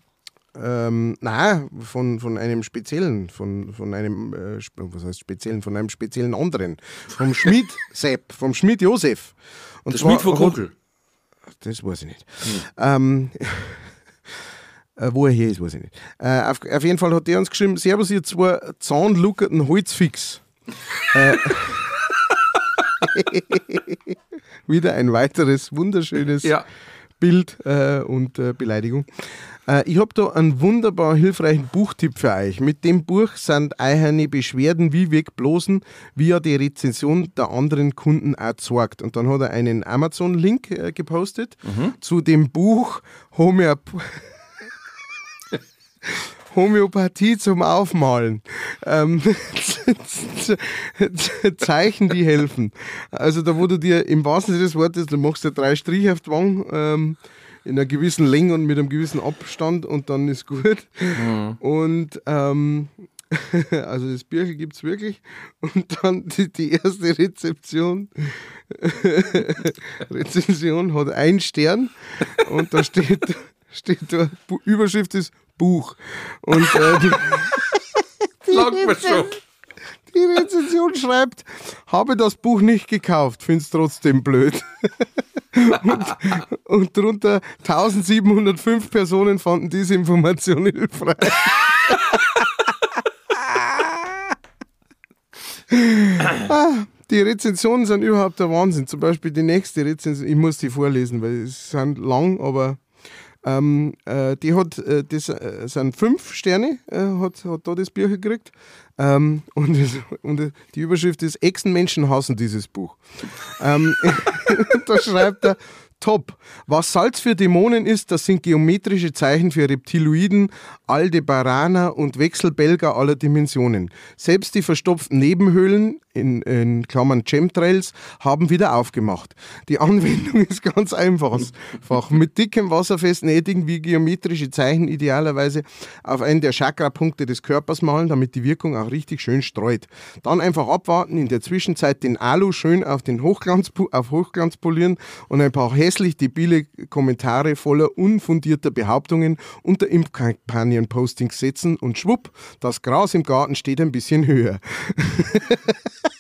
Ähm, nein, von, von einem speziellen, von, von einem, äh, was heißt speziellen, von einem speziellen anderen. Vom Schmied Sepp, vom Schmied Josef. Und Der Schmied von Kochel. Das weiß ich nicht. Ähm, äh, wo er hier ist, weiß ich nicht. Äh, auf, auf jeden Fall hat der uns geschrieben: Servus, ihr zwei zahnluckerten Holzfix. äh, wieder ein weiteres wunderschönes Ja. Bild äh, und äh, Beleidigung. Äh, ich habe da einen wunderbar hilfreichen Buchtipp für euch. Mit dem Buch sind eure Beschwerden wie wegblosen, wie er die Rezension der anderen Kunden zeigt. Und dann hat er einen Amazon-Link äh, gepostet zu dem Buch Homöop Homöopathie zum Aufmalen. Ähm, Zeichen, die helfen. Also da, wo du dir im wahrsten Sinne des Wortes, du machst ja drei Striche auf die Wange, ähm, in einer gewissen Länge und mit einem gewissen Abstand und dann ist gut. Mhm. Und ähm, also das Bierchen gibt es wirklich. Und dann die, die erste Rezeption, Rezension hat einen Stern und da steht, steht da, Überschrift ist Buch. Und äh, die, die, Rezension, die Rezension schreibt, habe das Buch nicht gekauft, finde es trotzdem blöd. und, und darunter 1705 Personen fanden diese Information hilfreich. ah, die Rezensionen sind überhaupt der Wahnsinn. Zum Beispiel die nächste Rezension, ich muss die vorlesen, weil es sind lang, aber ähm, äh, die hat, äh, das äh, sind fünf Sterne, äh, hat, hat da das Bücher gekriegt. Ähm, und, das, und, die Überschrift ist: Echsenmenschen hassen dieses Buch. ähm, da schreibt er: Top. Was Salz für Dämonen ist, das sind geometrische Zeichen für Reptiloiden, Aldebaraner und Wechselbelger aller Dimensionen. Selbst die verstopften Nebenhöhlen, in, in Klammern Chemtrails, haben wieder aufgemacht. Die Anwendung ist ganz einfach. Mit dickem wasserfesten Edding wie geometrische Zeichen idealerweise auf einen der Chakra-Punkte des Körpers malen, damit die Wirkung auch richtig schön streut. Dann einfach abwarten, in der Zwischenzeit den Alu schön auf, den Hochglanz, auf Hochglanz polieren und ein paar hässlich debile Kommentare voller unfundierter Behauptungen unter Impfkampagnen-Postings setzen und schwupp, das Gras im Garten steht ein bisschen höher.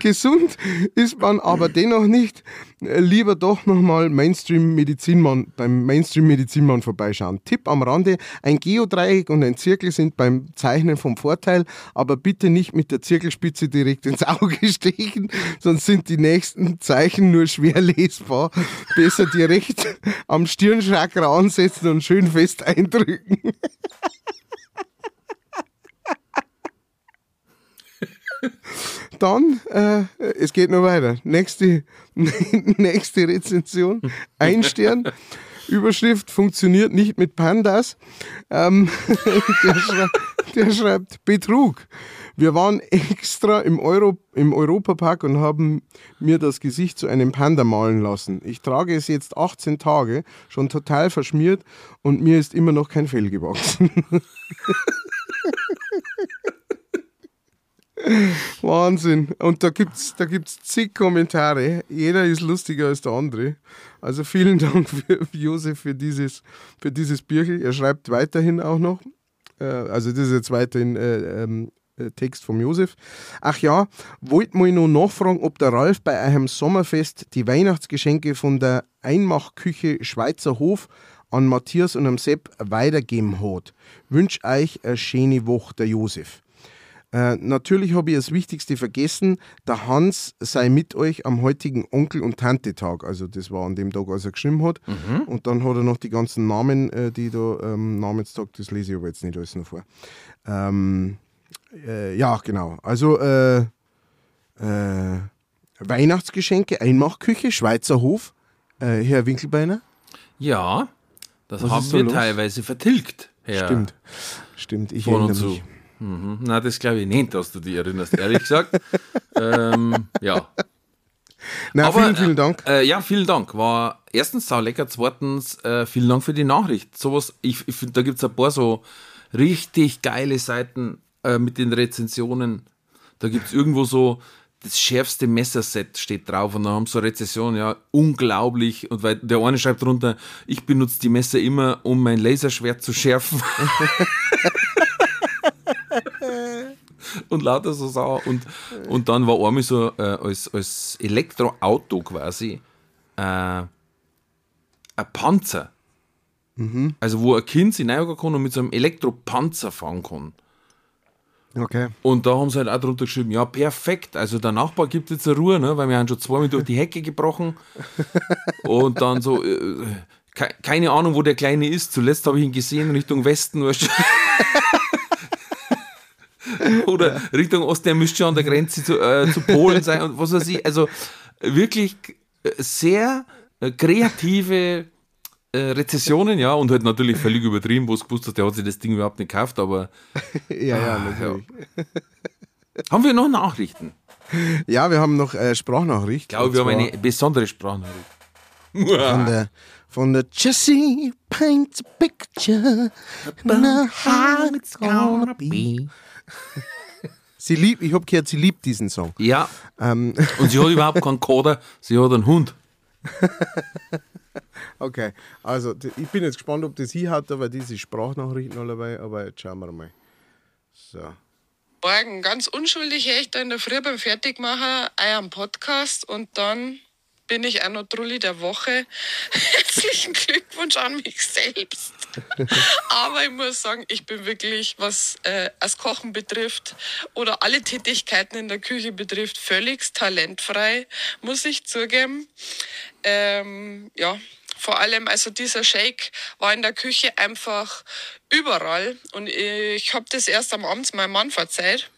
Gesund ist man aber dennoch nicht. Lieber doch nochmal Mainstream-Medizinmann beim Mainstream-Medizinmann vorbeischauen. Tipp am Rande: Ein Geodreieck und ein Zirkel sind beim Zeichnen vom Vorteil, aber bitte nicht mit der Zirkelspitze direkt ins Auge stechen, sonst sind die nächsten Zeichen nur schwer lesbar. Besser direkt am Stirnchakra ansetzen und schön fest eindrücken. Dann, äh, es geht noch weiter. Nächste, nächste Rezension. Ein Stern. Überschrift funktioniert nicht mit Pandas. Ähm, der, schrei der, schreibt Betrug. Wir waren extra im, Euro im Europapark und haben mir das Gesicht zu einem Panda malen lassen. Ich trage es jetzt 18 Tage, schon total verschmiert und mir ist immer noch kein Fell gewachsen. Wahnsinn. Und da gibt es da gibt's zig Kommentare. Jeder ist lustiger als der andere. Also vielen Dank für Josef für dieses, für dieses Bierchen. Er schreibt weiterhin auch noch. Äh, also das ist jetzt weiterhin äh, ähm, äh, Text vom Josef. Ach ja, wollt mal noch nachfragen, ob der Ralf bei einem Sommerfest die Weihnachtsgeschenke von der Einmachküche Schweizer Hof an Matthias und am Sepp weitergeben hat. Wünsch euch eine schöne Woche, der Josef. Äh, natürlich habe ich das Wichtigste vergessen. Der Hans sei mit euch am heutigen Onkel- und Tante-Tag. Also, das war an dem Tag, als er geschrieben hat. Mhm. Und dann hat er noch die ganzen Namen, äh, die da ähm, Namenstag, das lese ich aber jetzt nicht alles noch vor. Ähm, äh, ja, genau. Also, äh, äh, Weihnachtsgeschenke, Einmachküche, Schweizer Hof. Herr Winkelbeiner? Ja, das Was haben wir los? teilweise vertilgt. Herr Stimmt, stimmt. Ich erinnere mich. Mhm. Na, das glaube ich nicht, dass du dich erinnerst, ehrlich gesagt. ähm, ja. Na, Aber, vielen, vielen Dank. Äh, ja, vielen Dank. War erstens sau lecker, zweitens äh, vielen Dank für die Nachricht. Sowas, ich, ich finde, da gibt es ein paar so richtig geile Seiten äh, mit den Rezensionen. Da gibt es irgendwo so das schärfste Messerset steht drauf und dann haben sie so eine Rezession, ja, unglaublich. Und weil der eine schreibt drunter, ich benutze die Messer immer, um mein Laserschwert zu schärfen. und lauter so sauer. Und, und dann war einmal so äh, als, als Elektroauto quasi äh, ein Panzer. Mhm. Also wo ein Kind sich reingehen kann und mit so einem Elektropanzer fahren kann. Okay. Und da haben sie halt auch drunter geschrieben, ja, perfekt. Also der Nachbar gibt jetzt eine Ruhe, ne, weil wir haben schon zweimal durch die Hecke gebrochen. und dann so, äh, keine Ahnung, wo der Kleine ist. Zuletzt habe ich ihn gesehen Richtung Westen. Oder ja. Richtung Osten, der müsste schon an der Grenze zu, äh, zu Polen sein und was weiß ich. Also wirklich äh, sehr äh, kreative äh, Rezessionen, ja, und halt natürlich völlig übertrieben, wo es gewusst hat, der hat sich das Ding überhaupt nicht gekauft, aber Ja, ja, natürlich. haben wir noch Nachrichten? Ja, wir haben noch äh, Sprachnachricht. Ich glaube, wir haben eine besondere Sprachnachricht. Von der, von der Jessie paints a picture about how it's gonna be. Sie liebt, ich habe gehört, sie liebt diesen Song. Ja, Ähm, und sie hat überhaupt keinen Kader, sie hat einen Hund. okay, also ich bin jetzt gespannt, ob das hier hat, aber diese Sprachnachrichten alle dabei, aber jetzt schauen wir mal. So. Morgen ganz unschuldig höre ich da in der Früh beim Fertigmachen euren Podcast und dann bin ich auch noch Trulli der Woche. Herzlichen Glückwunsch an mich selbst. Aber ich muss sagen, ich bin wirklich, was äh, das Kochen betrifft oder alle Tätigkeiten in der Küche betrifft, völlig talentfrei, muss ich zugeben. Ähm, ja, vor allem, also dieser Shake war in der Küche einfach überall. Und ich habe das erst am Abend meinem Mann verzeiht.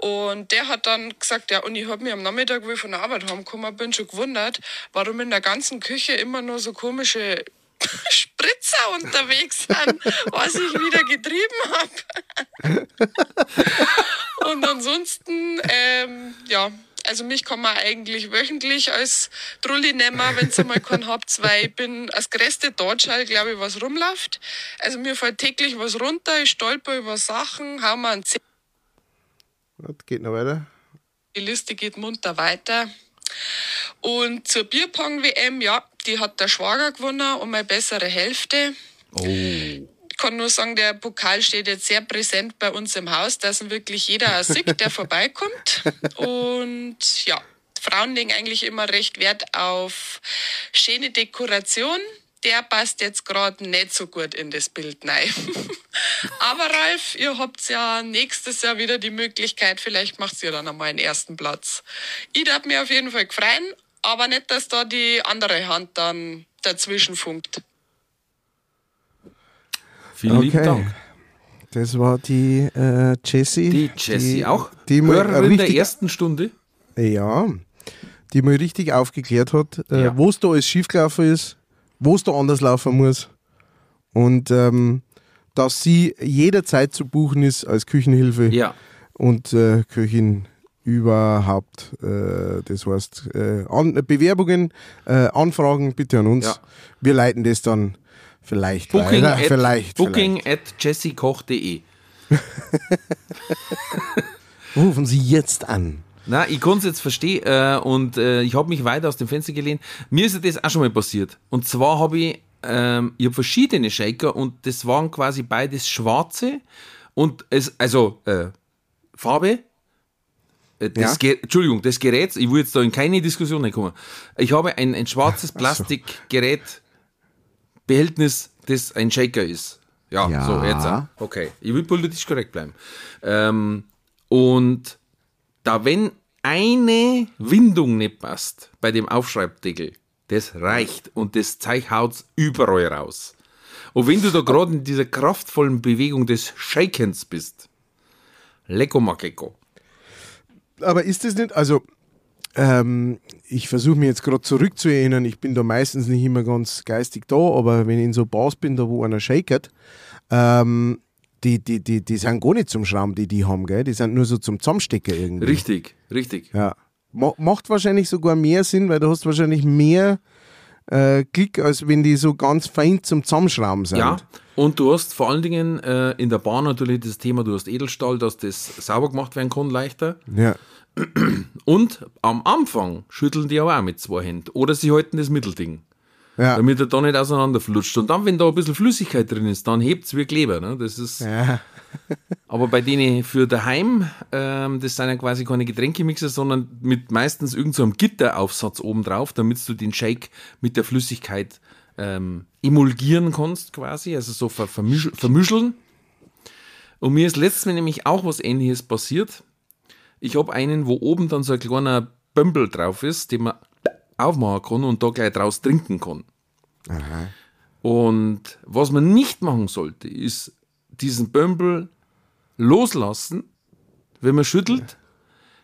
Und der hat dann gesagt, ja, und ich habe mich am Nachmittag, wo ich von der Arbeit heimgekommen bin, schon gewundert, warum in der ganzen Küche immer nur so komische Spritzer unterwegs sind, was ich wieder getrieben habe. und ansonsten, ähm, ja, also mich kann man eigentlich wöchentlich als Trulli nehmen, wenn ihr mal keinen habt, weil ich bin als größte Dortschall, glaube ich, was rumläuft. Also mir fällt täglich was runter, ich stolper über Sachen, hau mir einen Zeh Das geht noch weiter. die Liste geht munter weiter. Und zur Bierpong-WM, ja, die hat der Schwager gewonnen und meine bessere Hälfte. Ich kann nur sagen, der Pokal steht jetzt sehr präsent bei uns im Haus, dass ihn wirklich jeder auch sieht, der vorbeikommt. Und ja, Frauen legen eigentlich immer recht Wert auf schöne Dekoration. Der passt jetzt gerade nicht so gut in das Bild rein. Aber Ralf, ihr habt ja nächstes Jahr wieder die Möglichkeit, vielleicht macht ihr dann einmal einen ersten Platz. Ich darf mir auf jeden Fall freuen, aber nicht, dass da die andere Hand dann dazwischen funkt. Vielen lieben Dank. Das war die äh, Jessie. Die Jessie auch. Die mal Hörerin der richtig, ersten Stunde. ja, die mal richtig aufgeklärt hat, äh, Ja. wo es da alles schiefgelaufen ist, wo es da anders laufen muss. Und ähm, dass sie jederzeit zu buchen ist als Küchenhilfe Ja. und äh, Köchin überhaupt. Äh, das heißt, äh, an, Bewerbungen, äh, Anfragen bitte an uns. Ja. Wir leiten das dann vielleicht Booking, weiter. at, vielleicht, booking at jessiekoch.de. vielleicht. Rufen Sie jetzt an. Na, ich kann es jetzt verstehen äh, und äh, ich habe mich weiter aus dem Fenster gelehnt. Mir ist ja das auch schon mal passiert. Und zwar habe ich, ähm, ich habe verschiedene Shaker und das waren quasi beides schwarze und es, also äh, Farbe. äh, Das Ja. Entschuldigung, das Gerät, ich will jetzt da in keine Diskussion reinkommen. Ich habe ein, ein schwarzes Plastikgerät, Behältnis, das ein Shaker ist. Ja, Ja. so, jetzt. Okay, ich will politisch korrekt bleiben. Ähm, und da wenn eine Windung nicht passt bei dem Aufschreibdeckel, das reicht und das Zeug haut's überall raus. Und wenn du da gerade in dieser kraftvollen Bewegung des Shakens bist, lecko makeko. Aber ist das nicht, also ähm, ich versuche mich jetzt gerade zurückzuerinnern, ich bin da meistens nicht immer ganz geistig da, aber wenn ich in so Bars bin, da wo einer shakert, ähm, die, die, die, die sind gar nicht zum Schrauben, die die haben, gell? die sind nur so zum Zusammenstecken irgendwie. Richtig, richtig. Ja. Ma macht wahrscheinlich sogar mehr Sinn, weil du hast wahrscheinlich mehr äh, Klick, als wenn die so ganz fein zum Zusammenschrauben sind. Ja, und du hast vor allen Dingen äh, in der Bahn natürlich das Thema, du hast Edelstahl, dass das sauber gemacht werden kann leichter. ja. Und am Anfang schütteln die aber auch mit zwei Händen. Oder sie halten das Mittelding, Ja. damit er da nicht auseinanderflutscht. Und dann, wenn da ein bisschen Flüssigkeit drin ist, dann hebt es wie Kleber. Ne? Das ist, ja. Aber bei denen für daheim, ähm, das sind ja quasi keine Getränkemixer, sondern mit meistens irgendeinem so einem Gitteraufsatz oben drauf, damit du den Shake mit der Flüssigkeit ähm, emulgieren kannst, quasi, also so ver vermisch vermischeln. Und mir ist letztes Mal nämlich auch was ähnliches passiert. Ich habe einen, wo oben dann so ein kleiner Bömbel drauf ist, den man aufmachen kann und da gleich draus trinken kann. Und was man nicht machen sollte, ist diesen Bömbel loslassen, wenn man schüttelt,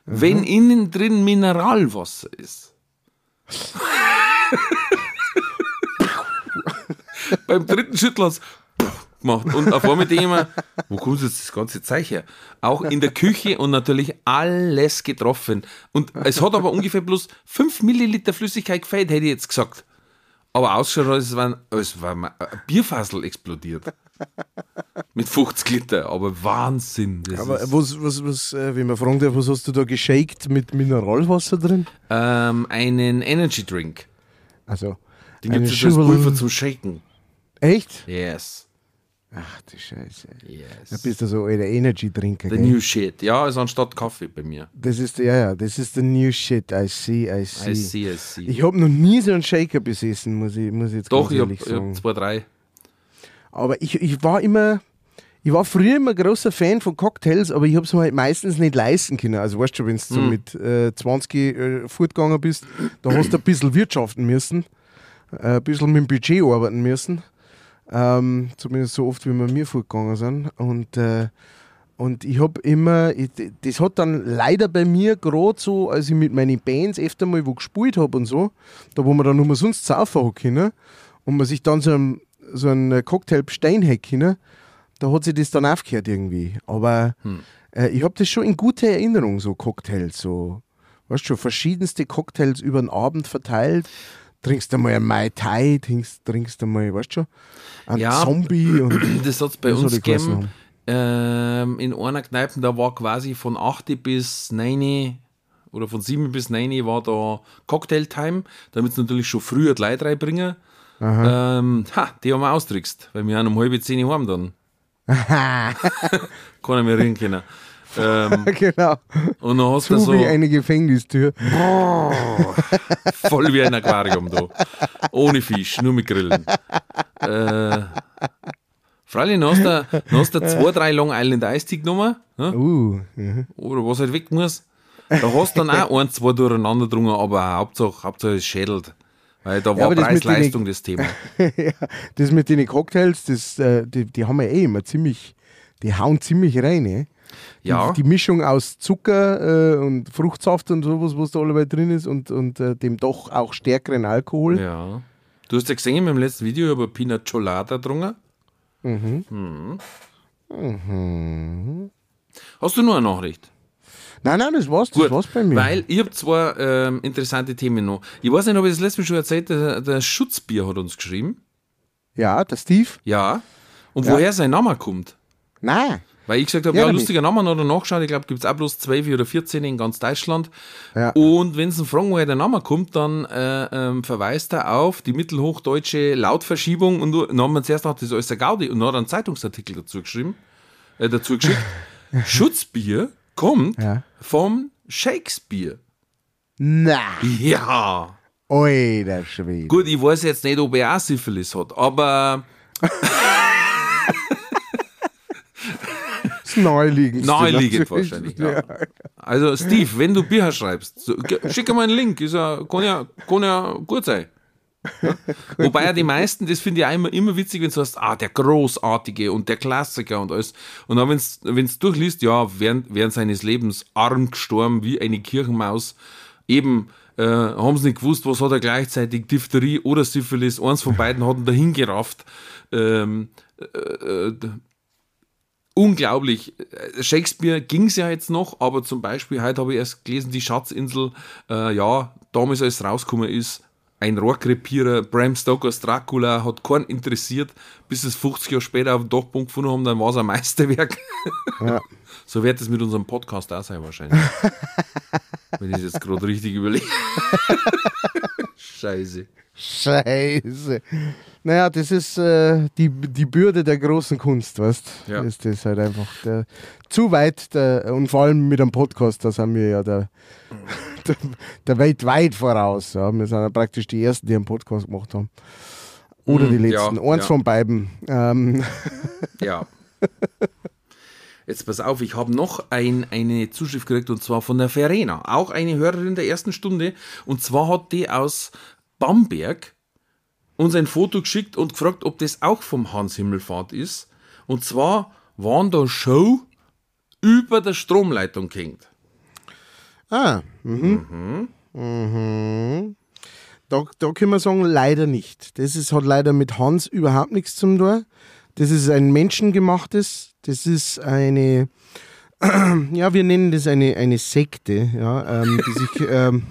wenn innen drin Mineralwasser ist. beim dritten Schütteln hat's gemacht. Und auf einmal denke ich mir, wo kommt jetzt das ganze Zeug her? Auch in der Küche und natürlich alles getroffen. Und es hat aber ungefähr bloß 5 Milliliter Flüssigkeit gefällt, hätte ich jetzt gesagt. Aber ausgeschaut hat, es war, es war ein Bierfassel explodiert. Mit 50 Liter, aber Wahnsinn. Aber ist, was, was, was, äh, wenn man fragen darf, was hast du da geshaked mit Mineralwasser drin? ähm, einen Energy Drink. Also, Den gibt es als Pulver zum Shaken. Echt? Yes. Ach du Scheiße. Da Yes. bist du so alter Energy-Trinker. The gell? new shit. Ja, also anstatt Kaffee bei mir. Das ist, ja, ja, das ist the new shit. I see, I see. I see, I see. Ich habe noch nie so einen Shaker besessen, muss ich, muss ich jetzt Doch, ganz ich habe ehrlich hab sagen. zwei, drei. Aber ich, ich war immer, ich war früher immer großer Fan von Cocktails, aber ich habe es mir halt meistens nicht leisten können. Also weißt du, wenn du so Hm. mit äh, 20 äh, fortgegangen bist, da hast du ein bisschen wirtschaften müssen, äh, ein bisschen mit dem Budget arbeiten müssen. Ähm, zumindest so oft, wie wir mir fortgegangen sind. Und, äh, und ich habe immer, ich, das hat dann leider bei mir gerade so, als ich mit meinen Bands öfter mal wo gespielt habe und so, da wo man dann nur sonst saufen hat können und man sich dann so einen, so einen Cocktail bestellen hätte können, da hat sich das dann aufgehört irgendwie. Aber äh, ich habe das schon in guter Erinnerung, so Cocktails, so, weißt du, schon verschiedenste Cocktails über den Abend verteilt. Trinkst du mal ein Mai Tai, trinkst, trinkst du mal, weißt du schon, einen Ja. Zombie und Das hat es bei uns gegeben. Ähm, in einer Kneipe, da war quasi von 8 bis 9 oder von 7 bis 9 war da Cocktail-Time, damit sie natürlich schon früher die Leute reinbringen. Ähm, ha, die haben wir austrickst, weil wir haben um halb 10 heim dann. Kann ich mir reden können. Ähm, genau, und dann hast du so wie eine Gefängnistür. voll wie ein Aquarium da. Ohne Fisch, nur mit Grillen. Äh, Freilich, dann hast du, dann hast du zwei, drei Long Island Eistee genommen, ne? Uh, mhm. oder was halt weg muss. Da hast du dann auch ein, zwei durcheinander drungen, aber Hauptsache, Hauptsache es schädelt. Weil da war den- Preis-Leistung das Thema. ja, das mit den Cocktails, das, äh, die, die haben ja eh immer ziemlich, die hauen ziemlich rein. Eh? Die, Ja. die Mischung aus Zucker äh, und Fruchtsaft und sowas, was da allebei drin ist und, und äh, dem doch auch stärkeren Alkohol. Ja. Du hast ja gesehen in meinem letzten Video über Peanut Cholada drungen. Mhm. Hast du nur eine Nachricht? Nein, nein, das war's, das war's bei mir. Weil ich habe zwei ähm, interessante Themen noch. Ich weiß nicht, ob ich das letzte Mal schon erzählt der, der Schutzbier hat uns geschrieben. ja, der Steve? Ja. Und Ja. woher sein Name kommt. Nein. Weil ich gesagt habe, Ja, ja, lustiger Name, oder nachgeschaut, ich glaube, gibt es auch bloß 12 oder 14 in ganz Deutschland. Ja. Und wenn sie fragen, woher der Name kommt, dann äh, ähm, verweist er auf die mittelhochdeutsche Lautverschiebung und dann haben wir zuerst gedacht, das ist alles der Gaudi und dann hat er einen Zeitungsartikel dazu geschrieben, äh, dazu geschickt. Schutzbier kommt Ja. vom Shakespeare. Na, Ja. alter Schwede. Gut, ich weiß jetzt nicht, ob er auch Syphilis hat, aber Das. Naheliegend natürlich. wahrscheinlich, ja. Also Steve, wenn du Bücher schreibst, so, ge- schick mal einen Link, ist ja, kann, ja, kann ja gut sein. Ja? Wobei ja die meisten, das finde ich auch immer, immer witzig, wenn du sagst, ah, der Großartige und der Klassiker und alles. Und dann, wenn du durchliest, ja, während, während seines Lebens arm gestorben wie eine Kirchenmaus, eben äh, haben sie nicht gewusst, was hat er gleichzeitig, Diphtherie oder Syphilis, eins von beiden hat ihn dahin gerafft. Ähm, äh, äh, unglaublich. Äh, Shakespeare ging es ja jetzt noch, aber zum Beispiel, heute habe ich erst gelesen, die Schatzinsel, äh, ja, damals als es rausgekommen ist, ein Rohrkrepierer, Bram Stokers Dracula, hat keinen interessiert, bis es 50 Jahre später auf dem Dachpunkt gefunden haben, dann war es ein Meisterwerk. Ja. So wird es mit unserem Podcast auch sein wahrscheinlich. Wenn ich es jetzt gerade richtig überlege. Scheiße. Scheiße. Naja, das ist äh, die, die Bürde der großen Kunst, weißt du? Ja. Ist das halt einfach der, zu weit der, und vor allem mit einem Podcast, da sind wir ja der, der, der weltweit voraus. Ja. Wir sind ja praktisch die Ersten, die einen Podcast gemacht haben. Oder die Mm, ja, Letzten. Eins ja. von beiden. Ähm, Ja. Jetzt pass auf, ich habe noch ein, eine Zuschrift gekriegt und zwar von der Verena, auch eine Hörerin der ersten Stunde. Und zwar hat die aus Bamberg uns ein Foto geschickt und gefragt, ob das auch vom Hans Himmelfahrt ist. Und zwar waren da Show über der Stromleitung hängt. ah, mhm. Mhm. da, da können wir sagen, leider nicht. Das ist, hat leider mit Hans überhaupt nichts zu tun. Das ist ein menschengemachtes, das ist eine, ja, wir nennen das eine, eine Sekte, ja, ähm, die sich ähm,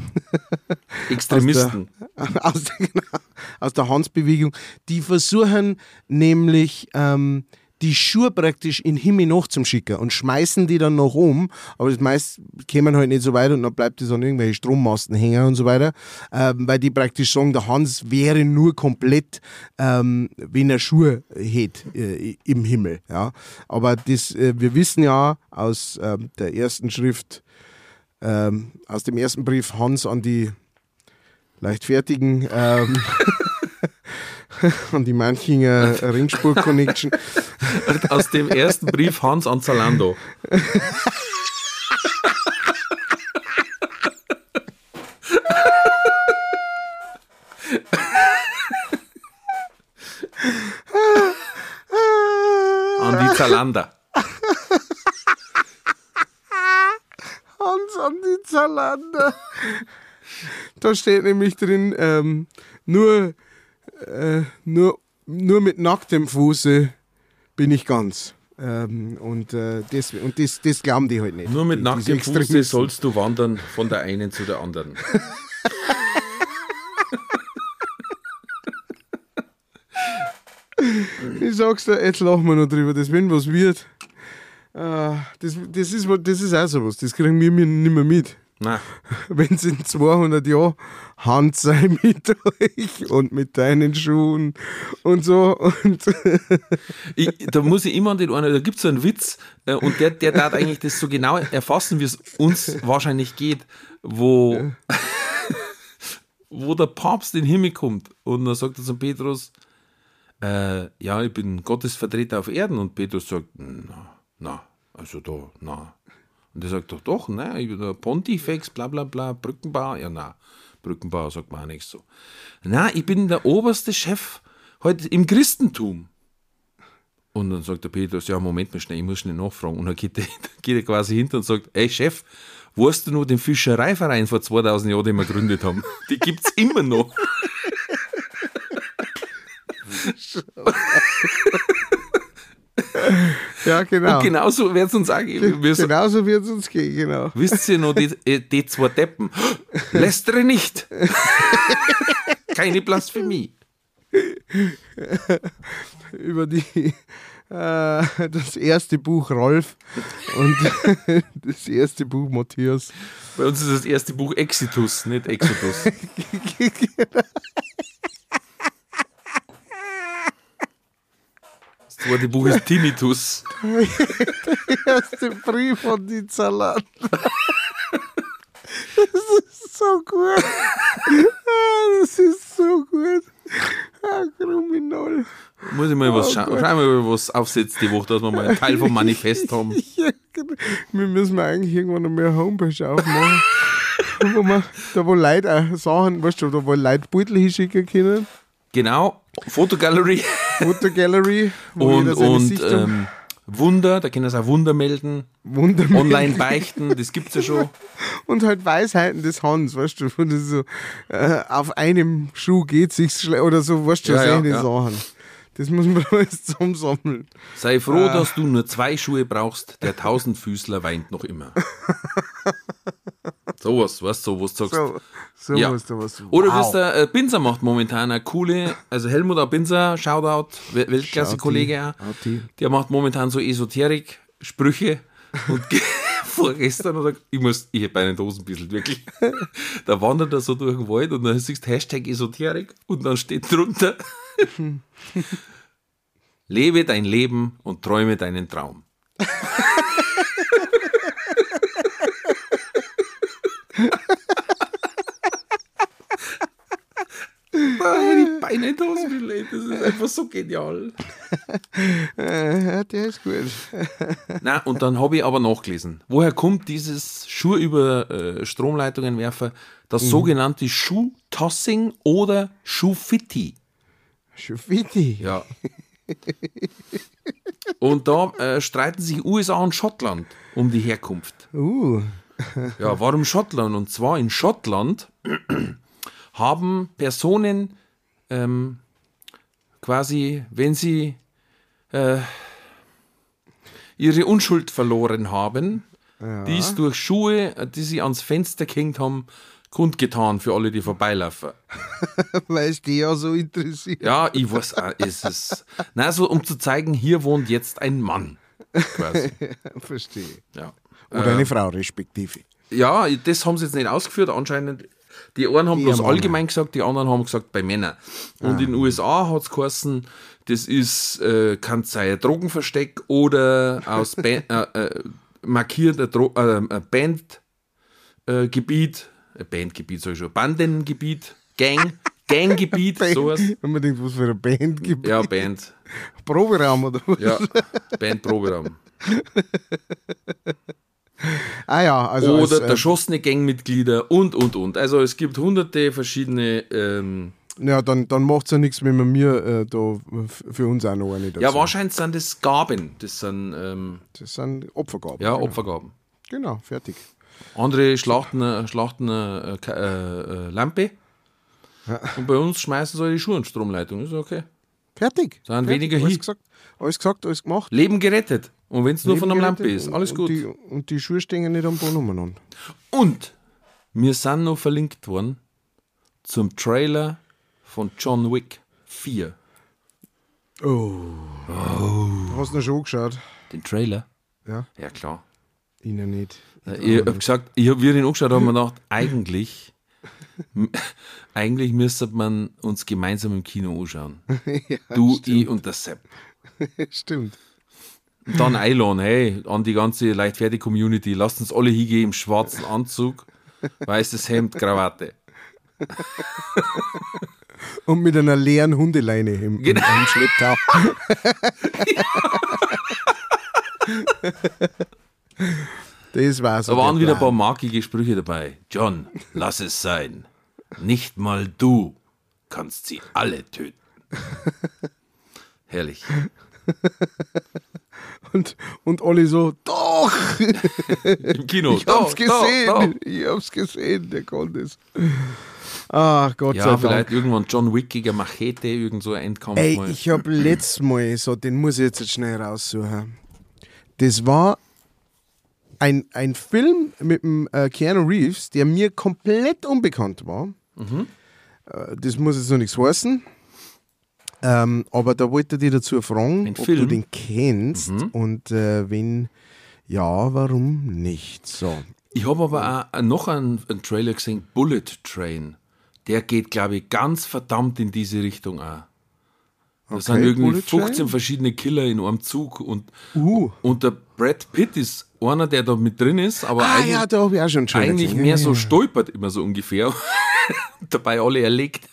Extremisten. aus der, genau, aus der Hans-Bewegung, die versuchen nämlich ähm, die Schuhe praktisch in den Himmel nachzuschicken und schmeißen die dann noch um, aber das meist kämen halt nicht so weit und dann bleibt das an irgendwelche Strommasten hängen und so weiter, ähm, weil die praktisch sagen, der Hans wäre nur komplett, ähm, wenn er Schuhe hätte äh, im Himmel. Ja. Aber das, äh, wir wissen ja aus ähm, der ersten Schrift, ähm, aus dem ersten Brief Hans an die leichtfertigen ähm, an die Manchinger Ringspur Connection. Aus dem ersten Brief Hans an Zalando. an die Zalander. Hans an die Zalander. Da steht nämlich drin, ähm, nur, äh, nur, nur mit nacktem Fuße bin ich ganz. Ähm, und äh, das, und das, das glauben die halt nicht. Nur mit Fuße Extremisten. sollst du wandern von der einen zu der anderen. Ich sag's dir, jetzt lachen wir noch drüber, das wenn was wird. Äh, das, das, ist, was- das ist auch sowas, das kriegen wir nicht mehr mit. Wenn es in 200 Jahren Hand sei mit euch und mit deinen Schuhen und so. Und ich, da muss ich immer an den einen, da gibt es so einen Witz äh, und der, der darf eigentlich das so genau erfassen, wie es uns wahrscheinlich geht, wo, wo der Papst in den Himmel kommt und dann sagt er zum Petrus, äh, ja, ich bin Gottes Vertreter auf Erden und Petrus sagt, na, na, also da, na. Und der sagt doch, doch, ne, der Pontifex, bla bla bla, Brückenbauer, ja, na, Brückenbauer sagt man auch nicht so. Na, ich bin der oberste Chef heute im Christentum. Und dann sagt der Petrus, ja, Moment mal schnell, ich muss schnell nachfragen. Und dann geht er, geht er quasi hinter und sagt, ey Chef, weißt du noch den Fischereiverein vor 2000 Jahren, den wir gegründet haben? Die gibt's immer noch. ja, genau. Und genauso wird es uns auch geben. Wir so, Genauso wird es uns gehen, genau. Wisst ihr noch, die, äh, die zwei Deppen? Lästere nicht. Keine Blasphemie. Über die, äh, das erste Buch Rolf und das erste Buch Matthias. Bei uns ist das erste Buch Exitus, nicht Exodus. Das zweite Buch ist Tinnitus. erste Brief an die Zalat. Das ist so gut. Ah, Das ist so gut. Ah, Kriminal. Muss ich mal was Oh schauen. Gott. Schauen wir mal, was aufsetzt die Woche, dass wir mal einen Teil vom Manifest haben. Ja, genau. wir müssen eigentlich irgendwann noch mehr Homepage aufmachen. wo man, da wo Leute auch Sachen, weißt du, da wo Leute Beutel hinschicken können. Genau, Fotogallery, wo und, und ähm, Wunder, da können sie auch Wunder melden. Wunder Online beichten, das gibt's ja schon. Und halt Weisheiten des Hans, weißt du, wo das so, äh, auf einem Schuh geht sich's schle- oder so, weißt du, Ja, ja, ja. Sachen. Das muss man alles zusammensammeln. Sei froh, Ah. dass du nur zwei Schuhe brauchst, der Tausendfüßler weint noch immer. Sowas, weißt du, was du sagst. So, so Ja. was da was. Oder Wow. wisst ihr, äh, Binzer macht momentan eine coole, also Helmut A. Binzer, Shoutout, Wel- Weltklasse-Kollege. Der macht momentan so Esoterik-Sprüche und vorgestern oder ich muss, ich hab bei den Dosen ein bisschen wirklich. Da wandert er so durch den Wald und dann siehst du Hashtag Esoterik und dann steht drunter Lebe dein Leben und träume deinen Traum. Da hätte ich beinahe in die Hose gelegt. Das ist einfach so genial. Ja, der ist gut. Na, und dann habe ich aber nachgelesen. Woher kommt dieses Schuh über äh, Stromleitungen werfen? Das sogenannte Schuhtossing oder Schuhfitti. Schufiti. Ja. Und da äh, streiten sich USA und Schottland um die Herkunft. Uh, Ja, warum Schottland? Und zwar in Schottland haben Personen ähm, quasi, wenn sie äh, ihre Unschuld verloren haben, dies durch Schuhe, äh, die sie ans Fenster gehängt haben, kundgetan für alle, die vorbeilaufen. Weil es die ja so interessiert. Ja, ich weiß, auch, ist es. Na, so um zu zeigen, hier wohnt jetzt ein Mann. Quasi. Verstehe. Ja. Oder eine Frau, respektive. Ja, das haben sie jetzt nicht ausgeführt. Anscheinend, die einen haben Die bloß allgemein gesagt, die anderen haben gesagt bei Männern. Und in den USA hat es geheißen, das ist, äh, kann sein ein Drogenversteck oder aus ba äh, äh, markiert ein, Dro äh, ein Bandgebiet, äh, Gebiet, Bandgebiet sag ich schon, Bandengebiet, Gang, Ganggebiet, sowas. Wenn man denkt, was für eine Band gibt. Ja, Band. Proberaum oder was? Ja, Bandproberaum. Ah ja, also. Oder als, äh, erschossene Gangmitglieder und, und, und. Also es gibt hunderte verschiedene. Ähm, ja, dann, dann macht es ja nichts, wenn man mir äh, da für uns auch noch eine dazu. ja, wahrscheinlich sind das Gaben. Das sind ähm, Das sind Opfergaben. ja, genau. Opfergaben. Genau, fertig. Andere schlachten, eine- schlachten äh, äh, äh, Lampe. Und bei uns schmeißen sie die Schuhe in Stromleitung. Ist okay. Fertig. Sind fertig. weniger alles gesagt, alles gesagt, alles gemacht. Leben gerettet. Und wenn es nur von einem Lampe ist. Alles und gut. Die, und die Schuhe stehen nicht am Boden umeinander. Und wir sind noch verlinkt worden zum Trailer von John Wick 4. Hast du noch schon geschaut? Den Trailer? Ja, Ja, klar. Ihnen nicht. Ich habe gesagt, ich hab, wie ich ihn angeschaut habe, habe ich gedacht, eigentlich, eigentlich müsste man uns gemeinsam im Kino anschauen. du, ich und der Sepp. Stimmt. Dann einladen, hey, an die ganze Leichtfertig-Community, lasst uns alle hingehen im schwarzen Anzug, weißes Hemd, Krawatte. Und mit einer leeren Hundeleine im, Genau. im Schlepptau. das war's. Da waren wieder ein paar markige Sprüche dabei. John, lass es sein. Nicht mal du kannst sie alle töten. Herrlich. Und, und alle so, doch! Im Kino. Ich hab's da, gesehen! da. Ich hab's gesehen, der konnte es. Ach Gott sei Ja, Dank. vielleicht irgendwann John Wick gegen Machete, irgend so ein Endkampf Ey, mal. ich habe letztes Mal, so, den muss ich jetzt schnell raussuchen. Das war ein, ein Film mit dem äh, Keanu Reeves, der mir komplett unbekannt war. Mhm. Äh, das muss jetzt noch nichts heißen. Ähm, aber da wollte ich dich dazu fragen, Ein ob du Film? Mhm. den kennst und äh, wenn ja, warum nicht? So. Ich habe aber auch noch einen, einen Trailer gesehen, Bullet Train. Der geht, glaube ich, ganz verdammt in diese Richtung auch. Da sind irgendwie Bullet Train? 15 verschiedene Killer in einem Zug und, Uh. und der Brad Pitt ist einer, der da mit drin ist, aber Ah eigentlich, ja, eigentlich mehr so stolpert immer so ungefähr. Dabei alle erlegt.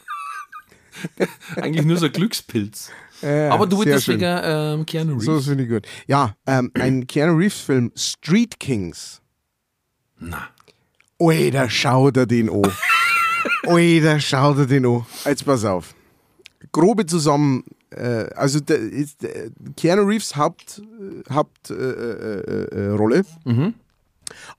eigentlich nur so ein Glückspilz. Ja, aber du schön. wegen ähm, Keanu Reeves. So finde ich gut. Ja, ähm, ein Keanu Reeves-Film, Street Kings. Na. Alter, schau dir den an. Alter, schau dir den an. Jetzt pass auf. Grobe zusammen, äh, also der, ist, der, Keanu Reeves Haupt, Hauptrolle. Äh, äh, äh, Rolle.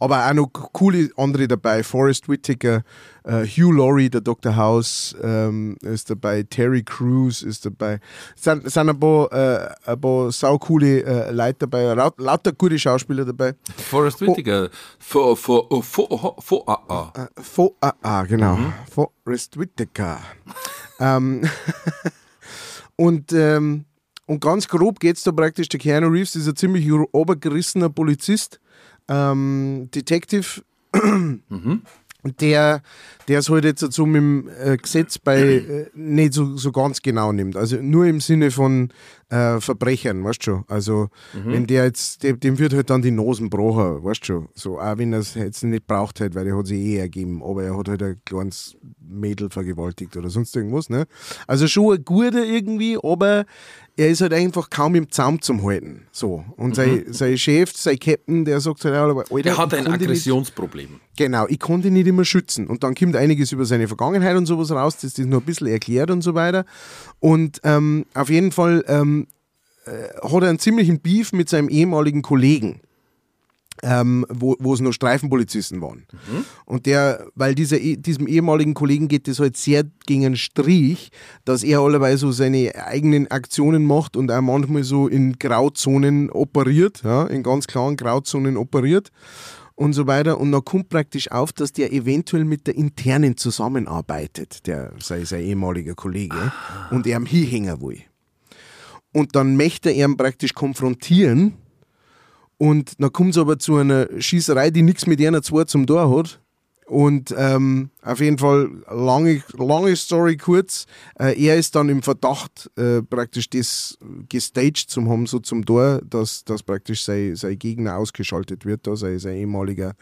Aber auch noch coole andere dabei. Forrest Whitaker, äh, Hugh Laurie, der Dr. House ähm, ist dabei, Terry Crews ist dabei. Es sind, sind ein paar, äh, ein paar saucoole äh, Leute dabei, laut, lauter gute Schauspieler dabei. Forrest Whitaker. Vor, vor, oh, vor, vor, ah, ah. Fo ah, genau. Forrest Whitaker. ähm, und, ähm, und ganz grob geht es da praktisch, der Keanu Reeves ist ein ziemlich obergerissener Polizist, ähm, Detective, der, der es halt jetzt dazu mit dem äh, Gesetz bei äh, nicht so, so ganz genau nimmt. Also nur im Sinne von äh, Verbrechern, weißt du schon. Also wenn der jetzt, dem, dem wird halt dann die Nosen gebrochen, weißt du schon. So, auch wenn er es jetzt nicht braucht hat, weil er hat sich eh ergeben, aber er hat halt ein kleines Mädel vergewaltigt oder sonst irgendwas, ne? Also schon ein guter irgendwie, aber er ist halt einfach kaum im Zaum zum halten. So. Und sein, sein Chef, sein Captain, der sagt halt, Alter, Er hat ein konnte nicht- Aggressionsproblem. Genau, ich konnte nicht immer schützen. Und dann kommt einiges über seine Vergangenheit und sowas raus, das ist noch ein bisschen erklärt und so weiter. Und ähm, auf jeden Fall ähm, äh, hat er einen ziemlichen Beef mit seinem ehemaligen Kollegen. ähm, wo, wo es noch Streifenpolizisten waren. Und der, weil dieser, eh- diesem ehemaligen Kollegen geht das halt sehr gegen den Strich, dass er allerweil so seine eigenen Aktionen macht und auch manchmal so in Grauzonen operiert, ja, in ganz klaren Grauzonen operiert und so weiter. Und dann kommt praktisch auf, dass der eventuell mit der internen zusammenarbeitet, der sei sein ehemaliger Kollege, und er am hinhängen will. Und dann möchte er ihn praktisch konfrontieren. Und dann kommt es aber zu einer Schießerei, die nichts mit einer zwei zum Tor hat. Und ähm, auf jeden Fall, lange, lange Story kurz, äh, er ist dann im Verdacht, äh, praktisch das gestaged zu haben, so zum Tor, dass, dass praktisch sein, sein Gegner ausgeschaltet wird, da sein, sein ehemaliger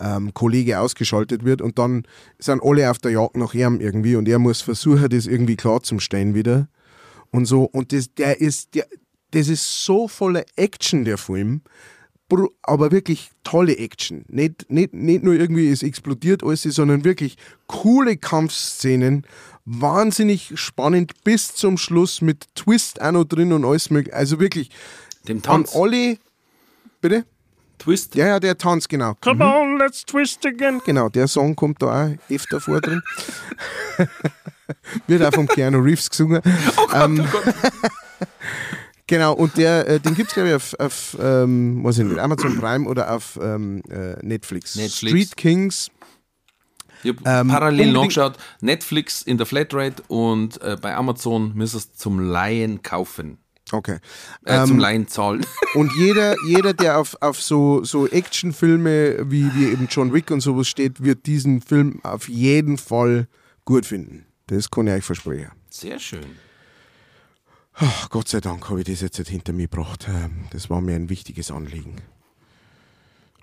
ähm, Kollege ausgeschaltet wird. Und dann sind alle auf der Jagd nach ihm irgendwie und er muss versuchen, das irgendwie klarzustellen wieder und so. Und das, der ist, der, das ist so voller Action, der Film. Aber wirklich tolle Action. Nicht, nicht, nicht nur irgendwie, es explodiert alles, sondern wirklich coole Kampfszenen. Wahnsinnig spannend bis zum Schluss mit Twist auch noch drin und alles mögliche. Also wirklich Dem an Tanz. alle. Bitte? Twist. Ja, ja, der Tanz, genau. Come on, let's twist again. Genau, der Song kommt da auch öfter vor drin. Wird auch vom Keanu Reeves gesungen. ähm, genau, und der, äh, den gibt es, glaube ich, auf, auf ähm, weiß ich nicht, Amazon Prime oder auf ähm, äh, Netflix. Netflix. Street Kings. Ich habe Ähm, parallel nachgeschaut. Netflix in der Flatrate und äh, bei Amazon müsstest du zum Laien kaufen. Okay. Äh, zum Ähm, Laien zahlen. Und jeder, jeder der auf, auf so, so Actionfilme wie, wie eben John Wick und sowas steht, wird diesen Film auf jeden Fall gut finden. Das kann ich euch versprechen. Sehr schön. Ach, Gott sei Dank habe ich das jetzt hinter mir gebracht. Ähm, Das war mir ein wichtiges Anliegen.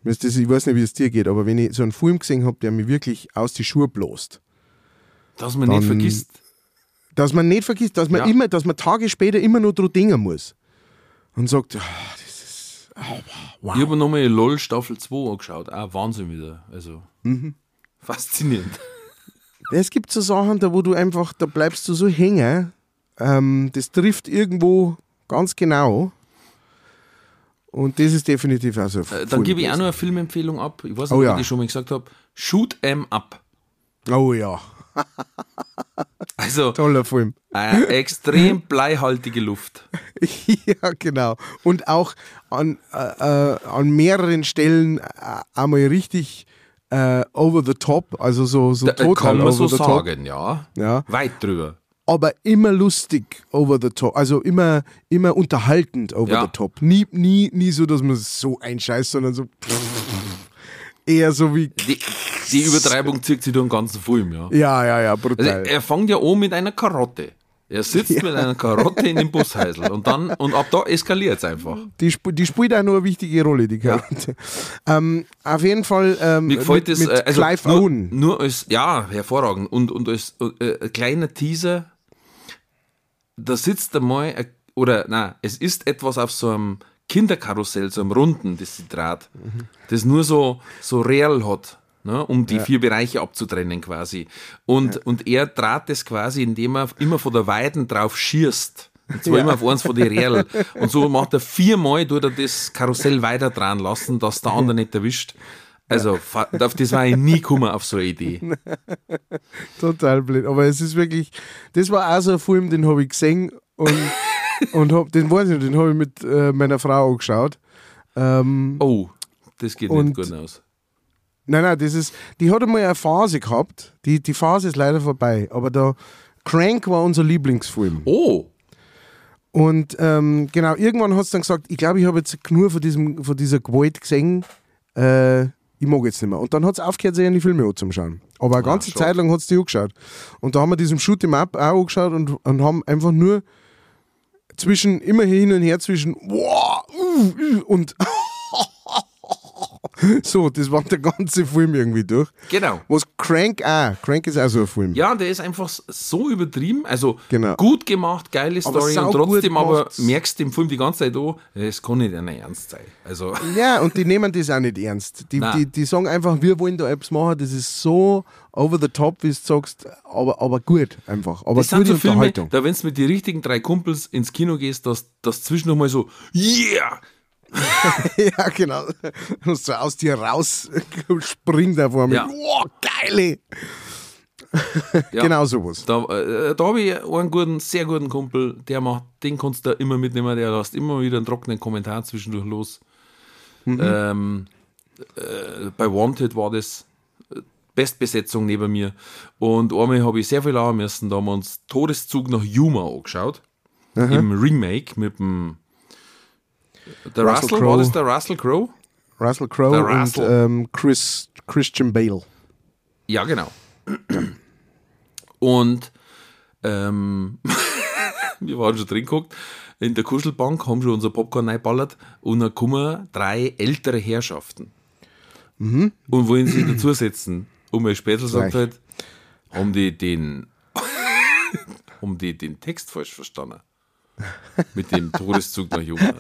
Mir Ich weiß nicht, wie es dir geht, aber wenn ich so einen Film gesehen habe, der mich wirklich aus die Schuhe bloßt, Dass man nicht vergisst. dass man nicht vergisst, dass man Ja. immer, dass man Tage später immer nur dran denken muss und sagt, ah, das ist ah, wow. Ich habe nochmal LOL Staffel 2 angeschaut. Ah, Wahnsinn wieder. Also, Mhm. faszinierend. Es gibt so Sachen, da wo du einfach, da bleibst du so hängen. Ähm, das trifft irgendwo ganz genau. Und das ist definitiv auch so. Äh, dann gebe ich auch noch eine Filmempfehlung ab. Ich weiß nicht, Oh ob ja. ich das schon mal gesagt habe. Shoot 'em up. Oh ja, Also, toller Film. äh, extrem bleihaltige Luft. ja, genau. Und auch an, äh, äh, an mehreren Stellen äh, einmal richtig äh, over the top, also so, so Da, total kann man so sagen, ja. Ja. Weit drüber. Aber immer lustig over the top, also immer, immer unterhaltend over Ja. the top. Nie, nie, nie so, dass man so einscheißt, sondern so eher so wie, Die, die Übertreibung zieht sich durch den ganzen Film, ja. ja, ja, ja, Also, brutal. er fängt ja an mit einer Karotte. Er sitzt mit einer Karotte in dem Bushäusl und dann und ab da eskaliert es einfach. Die, die spielt auch nur eine wichtige Rolle, die Charaktere. Ähm, auf jeden Fall ähm, Mir gefällt mit, das mit äh, also Clive nur, Owen. nur als ja hervorragend und und als äh, kleiner Teaser. Da sitzt einmal oder na es ist etwas auf so einem Kinderkarussell, so einem runden, das sie draht, das nur so so real hat. Ne, um die vier Bereiche abzutrennen quasi. Und, und er draht das quasi, indem er immer von der Weiden drauf schießt. Und zwar immer auf eins von den Real. Und so macht er viermal, tut er das Karussell weiter dran lassen, dass der andere nicht erwischt. Also, das war ich nie gekommen, auf so eine Idee. Total blöd. Aber es ist wirklich, das war auch so ein Film, den habe ich gesehen und, und hab, den weiß ich nicht, den habe ich mit äh, meiner Frau angeschaut. Ähm, Oh, das geht Und- nicht gut aus. Nein, nein, das ist, die hat einmal eine Phase gehabt. Die, die Phase ist leider vorbei. Aber da, Crank war unser Lieblingsfilm. Oh, Und ähm, genau, irgendwann hat sie dann gesagt, ich glaube, ich habe jetzt genug von, diesem, von dieser Gewalt gesehen. Äh, ich mag jetzt nicht mehr. Und dann hat sie aufgehört, sich an die Filme anzuschauen. Aber eine ganze schade. Zeit lang hat sie die angeschaut. Und da haben wir diesen Shoot 'em Up auch angeschaut und, und haben einfach nur zwischen, immer hin und her zwischen wow, uh, uh, und so, das war der ganze Film irgendwie durch. genau. Was Crank auch, Crank ist auch so ein Film. Ja, der ist einfach so übertrieben. Also Genau. gut gemacht, geile Aber Story und saugut trotzdem aber merkst du im Film die ganze Zeit, oh, es kann nicht einer ernst sein. Also, Ja, und die nehmen das auch nicht ernst. Die, Nein. die, die sagen einfach, wir wollen da etwas machen, das ist so over the top, wie du sagst, aber, aber gut einfach. Aber das sind gute so Filme, Unterhaltung. da wenn du mit den richtigen drei Kumpels ins Kino gehst, dass das zwischendurch mal so, yeah, ja, genau. Und so aus dir raus springt er vor mir. Ja. Wow, geile! Ja. Genau sowas. Da, äh, da habe ich einen guten, sehr guten Kumpel, der macht, den kannst du immer mitnehmen, der lässt immer wieder einen trockenen Kommentar zwischendurch los. Ähm, äh, bei Wanted war das äh, Bestbesetzung neben mir. Und einmal habe ich sehr viel lachen müssen, da haben wir uns Todeszug nach Yuma angeschaut. Im Remake mit dem der Russell Russell, Crowe. das der Russell Crowe? Russell Crowe Der und Russell. ähm, Chris, Christian Bale. Ja, genau. Und ähm, wir waren schon drin geguckt, in der Kuschelbank haben schon unser Popcorn reingeballert und dann kommen drei ältere Herrschaften und wollen sich dazusetzen. Und mein Spätel sagt halt, haben die den haben die den Text falsch verstanden. Mit dem Todeszug nach Jungen.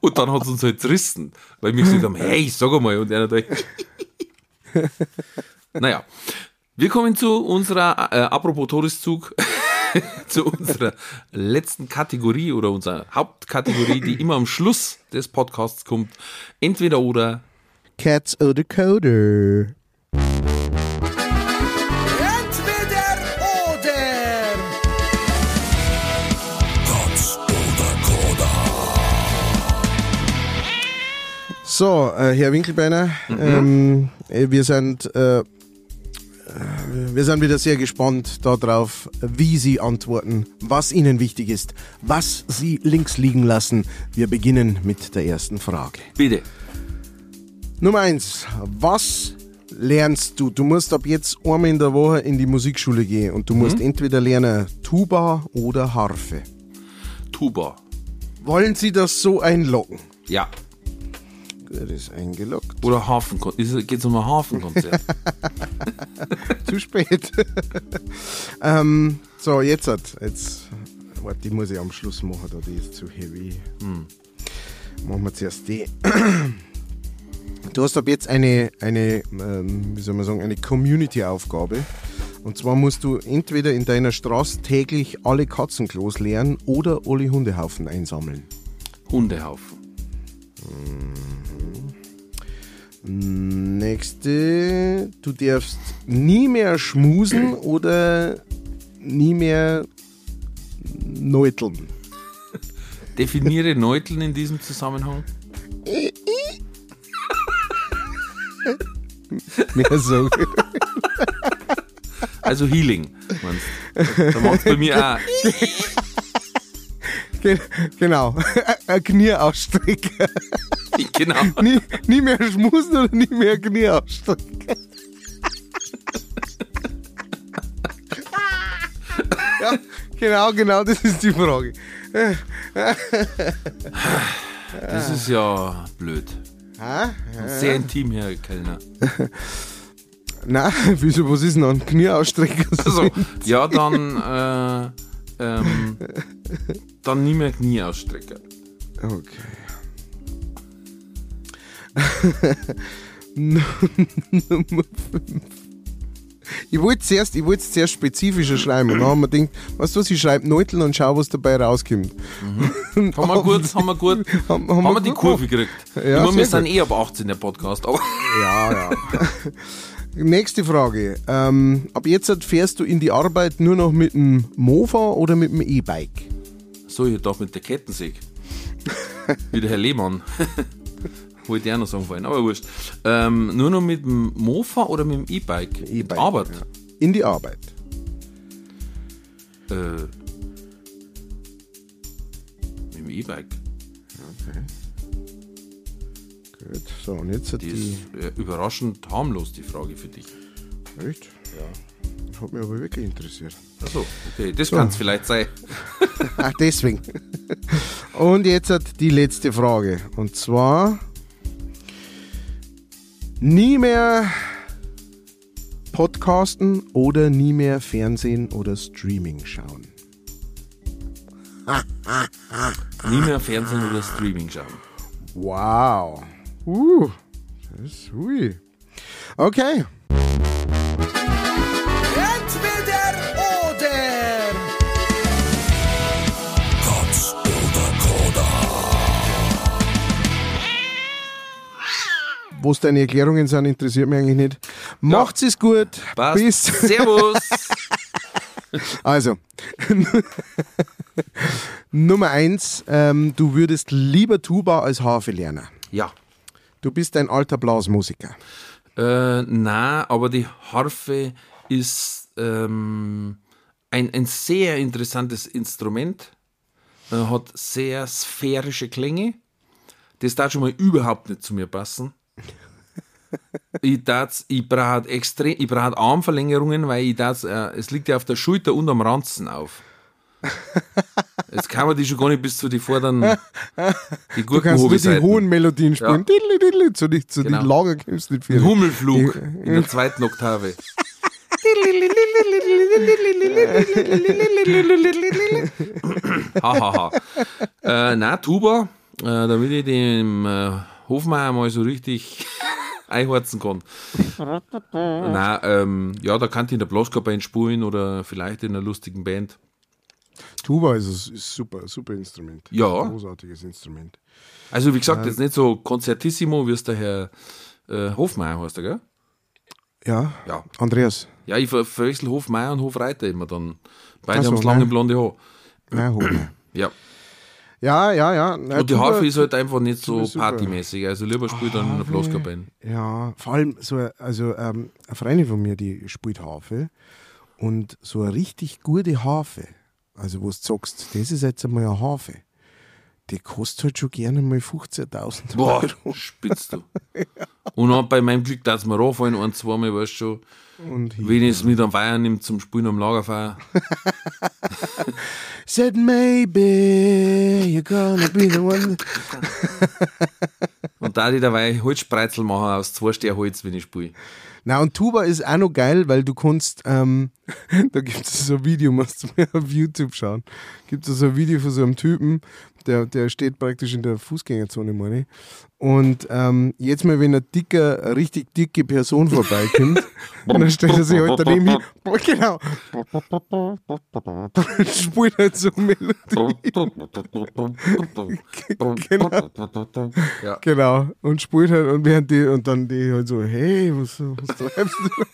Und dann hat es uns halt zerrissen, weil wir gesagt haben, hey, sag einmal. Und einer da, naja, wir kommen zu unserer, äh, apropos Todeszug, zu unserer letzten Kategorie oder unserer Hauptkategorie, die immer am Schluss des Podcasts kommt. Entweder oder. Cats oder Coder. So, äh, Herr Winkelbeiner, ähm, äh, wir sind äh, äh, wir sind wieder sehr gespannt darauf, wie Sie antworten, was Ihnen wichtig ist, was Sie links liegen lassen. Wir beginnen mit der ersten Frage. Bitte. Nummer eins, was lernst du? Du musst ab jetzt einmal in der Woche in die Musikschule gehen und du musst entweder lernen Tuba oder Harfe. Tuba. Wollen Sie das so einloggen? Ja. Gut, ist eingeloggt. Oder Hafenkonzert. Geht es um ein Hafenkonzert? Zu spät. ähm, so, jetzt hat. Jetzt. Warte, die muss ich am Schluss machen, da die ist zu heavy. Machen wir zuerst die. Du hast ab jetzt eine, eine ähm, wie soll man sagen, eine Community-Aufgabe. Und zwar musst du entweder in deiner Straße täglich alle Katzenklos leeren oder alle Hundehaufen einsammeln. Hundehaufen. Nächste, du darfst nie mehr schmusen oder nie mehr neuteln. Definiere Neuteln in diesem Zusammenhang. Mehr so. Also Healing, meinst du? Da macht bei mir auch. Ge- genau. Ein Knie ausstrecken. Genau. Nie, nie mehr schmusen oder nie mehr Knie ausstrecken. ja, genau, genau, das ist die Frage. Das ist ja blöd. Sehr intim, Herr Kellner. Nein, wieso, was ist denn an Knie ausstrecken? Also, ja, dann, äh, ähm, dann nie mehr Knie ausstrecken. Okay. Nummer fünf. Ich wollte zuerst, ich wollte zuerst spezifischer schreiben. Und dann haben wir gedacht, weißt du was, ich schreibe Neutel und schau, was dabei rauskommt. Haben wir gut, haben wir gut, Haben- haben, haben wir wir die Kurve gekriegt. Ja, Immer, wir sind eh ab 18 der Podcast, aber Ja, ja. Nächste Frage. Ähm, ab jetzt fährst du in die Arbeit nur noch mit dem Mofa oder mit dem E-Bike? so, ich doch mit der Kettensäge. Wie der Herr Lehmann. Wollte ich auch noch sagen vorhin, aber wurscht. Ähm, nur noch mit dem Mofa oder mit dem E-Bike? E-Bike. Arbeit. Ja. In die Arbeit. Äh, mit dem E-Bike. Gut. So, und jetzt hat Die die. ist äh, überraschend harmlos, die Frage für dich. Echt? Ja. Hat mich aber wirklich interessiert. Achso, okay, das kann es vielleicht sein. Ach, deswegen. Und jetzt hat die letzte Frage. Und zwar: Nie mehr Podcasten oder nie mehr Fernsehen oder Streaming schauen. Nie mehr Fernsehen oder Streaming schauen. Wow. Uh, das ist hui. Okay. Was deine Erklärungen sind, interessiert mich eigentlich nicht. Macht's es gut. Passt. Bis. Servus. Also, Nummer eins, ähm, du würdest lieber Tuba als Harfe lernen. ja. Du bist ein alter Blasmusiker. Äh, na, aber die Harfe ist ähm, ein, ein sehr interessantes Instrument. Äh, hat sehr sphärische Klänge. Das darf schon mal überhaupt nicht zu mir passen. Ich ich brauche extrem, ich brauche Armverlängerungen, weil ich darf, äh, es liegt ja auf der Schulter und am Ranzen auf. Jetzt kann man die schon gar nicht bis zu die vorderen, die Du kannst nur die hohen Melodien spielen. Ja. Diddli, diddli, Zu, die, zu Genau. den Lager kommst nicht viel. Hummelflug in der zweiten Oktave. Hahaha. äh, na, Tuba, äh, damit ich dem äh, Hofmeier mal so richtig einhorzen kann. na, ähm, ja, da kann ich in der Blaskapelle spielen oder vielleicht in einer lustigen Band. Tuba ist, ein- super, super Instrument. Ja. Großartiges Instrument. Also, wie gesagt, jetzt nicht so konzertissimo, wie es der Herr äh, Hofmeier heißt, gell? Ja. Ja. Andreas. Ja, ich ver verwechsel Hofmeier und Hofreiter immer dann. Beide Ach so, haben das lange blonde Haar. Nein, Hochmeier. Ja. Ja, ja, ja. Und die Tuba- Harfe ist halt einfach nicht so partymäßig. Also lieber spielt dann in der Blaskapelle. Ja, vor allem so, also ähm, eine Freundin von mir, die spielt Harfe und so eine richtig gute Harfe, also wo du sagst, das ist jetzt einmal eine Harfe, die kostet halt schon gerne mal 15.000 Boah, Euro. spitzt du. Und dann bei meinem Glück, dass mir ranfallen, ein, zweimal, weißt du schon, Und hier. wenn ich es mit am Feier nimmt zum Spielen am Lagerfeuer. Said maybe you're gonna be the one. Und da die dabei Holzspreizel machen aus zwei wenn ich spiele. Na und Tuba ist auch noch geil, weil du kannst, ähm, da gibt es so ein Video, musst du mir auf YouTube schauen. Gibt es so ein Video von so einem Typen, der, der steht praktisch in der Fußgängerzone, meine ich. Und ähm, jetzt mal, wenn eine dicke, eine richtig dicke Person vorbeikommt, dann stellt er sich halt daneben hin, genau, und spielt halt so Melodie. Ja. Genau. Und spielt halt, und während die, und dann die halt so, hey, was, was treibst du?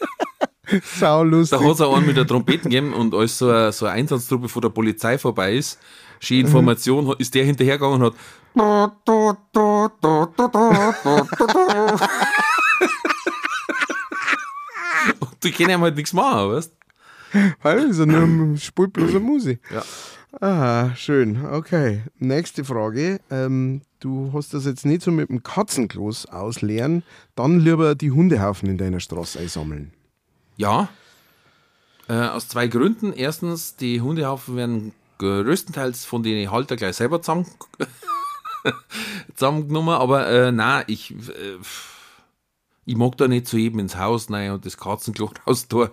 Sau lustig. Da hat es auch einen mit der Trompeten gegeben und als so eine, so eine Einsatztruppe von der Polizei vorbei ist, schön Information, ist der hinterhergegangen und hat und die können ihm halt nichts machen, weißt Weil ist ja nur spielt bloß eine Musik. Ja. Ah, schön. Okay. Nächste Frage. Ähm, du hast das jetzt nicht so mit dem Katzenklos ausleeren, dann lieber die Hundehaufen in deiner Straße einsammeln. Ja. Äh, aus zwei Gründen. Erstens, die Hundehaufen werden größtenteils von den Halter gleich selber zusammen, zusammengenommen, aber äh, nein, ich, äh, ich mag da nicht zu jedem ins Haus rein und das Katzenklo raus tun.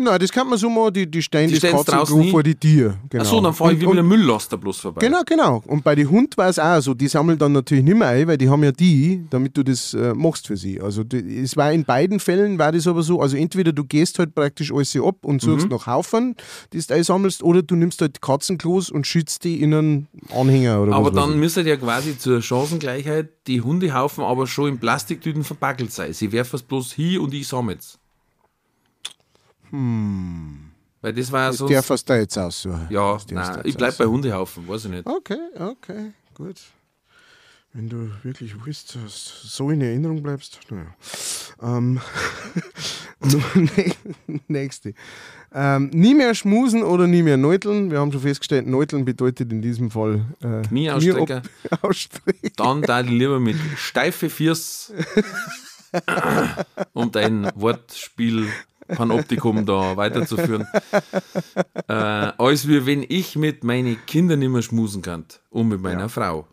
Nein, das kann man so mal, die, die stellen Die das Katzenklo vor die Tür. Genau. Achso, dann fahre ich wie mit einem Mülllaster bloß vorbei. Genau, genau. Und bei den Hund war es auch so. Die sammeln dann natürlich nicht mehr ein, weil die haben ja die, damit du das äh, machst für sie. Also die, es war in beiden Fällen war das aber so. Also entweder du gehst halt praktisch alles ab und suchst Mhm. nach Haufen, die du einsammelst, oder du nimmst halt Katzenklos und schützt die in einen Anhänger oder Aber was dann müsste ja quasi zur Chancengleichheit die Hundehaufen aber schon in Plastiktüten verpackelt sein. Sie werfen es bloß hin und ich sammle es. Hm. Weil das war ja sonst... Der fast da jetzt aussuchen. ja, nein, ich bleib bei. Hundehaufen, weiß ich nicht. Okay, okay, gut. Wenn du wirklich willst, dass du so in Erinnerung bleibst, naja. Ähm, nächste. Ähm, nie mehr schmusen oder nie mehr neuteln. Wir haben schon festgestellt, neuteln bedeutet in diesem Fall äh. Knie ausstrecken. Dann da lieber mit steife Fiers um dein Wortspiel Panoptikum da weiterzuführen. Äh, als wie wenn ich mit meinen Kindern nicht mehr schmusen kann und mit meiner Frau.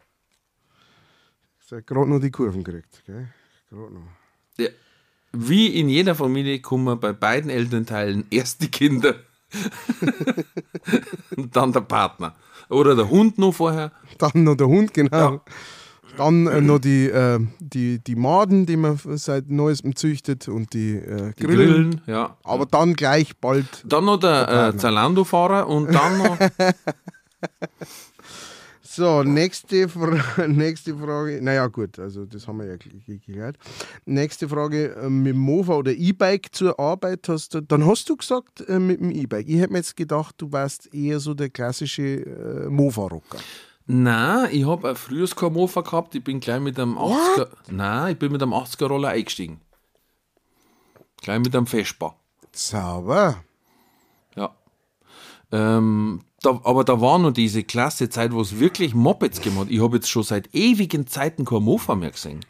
Ich habe gerade noch die Kurven gekriegt. Gell? Gerade noch. Ja, wie in jeder Familie kommen bei beiden Elternteilen erst die Kinder und dann der Partner. Oder der Hund noch vorher. Dann noch der Hund, genau. Ja. Dann äh, noch die, äh, die, die Maden, die man seit Neuestem züchtet und die, äh, Die Grillen. Grillen, ja. Aber dann gleich bald Dann noch der äh, Zalando-Fahrer und dann noch So, nächste, Fra nächste Frage. Naja, gut, also das haben wir ja geklärt. Nächste Frage: äh, Mit dem Mofa oder E-Bike zur Arbeit hast du. Dann hast du gesagt, äh, mit dem E-Bike. Ich hätte mir jetzt gedacht, du warst eher so der klassische äh, Mofa-Rocker. Nein, ich habe ein frühes kein Mofa gehabt. Ich bin gleich mit einem 80er. Nein, ich bin mit einem 80er Roller eingestiegen. Gleich mit einem Vespa. Sauber. Ja. Ähm, da, aber da war noch diese klasse Zeit, wo es wirklich Mopeds hat. Ich habe jetzt schon seit ewigen Zeiten kein Mofa mehr gesehen.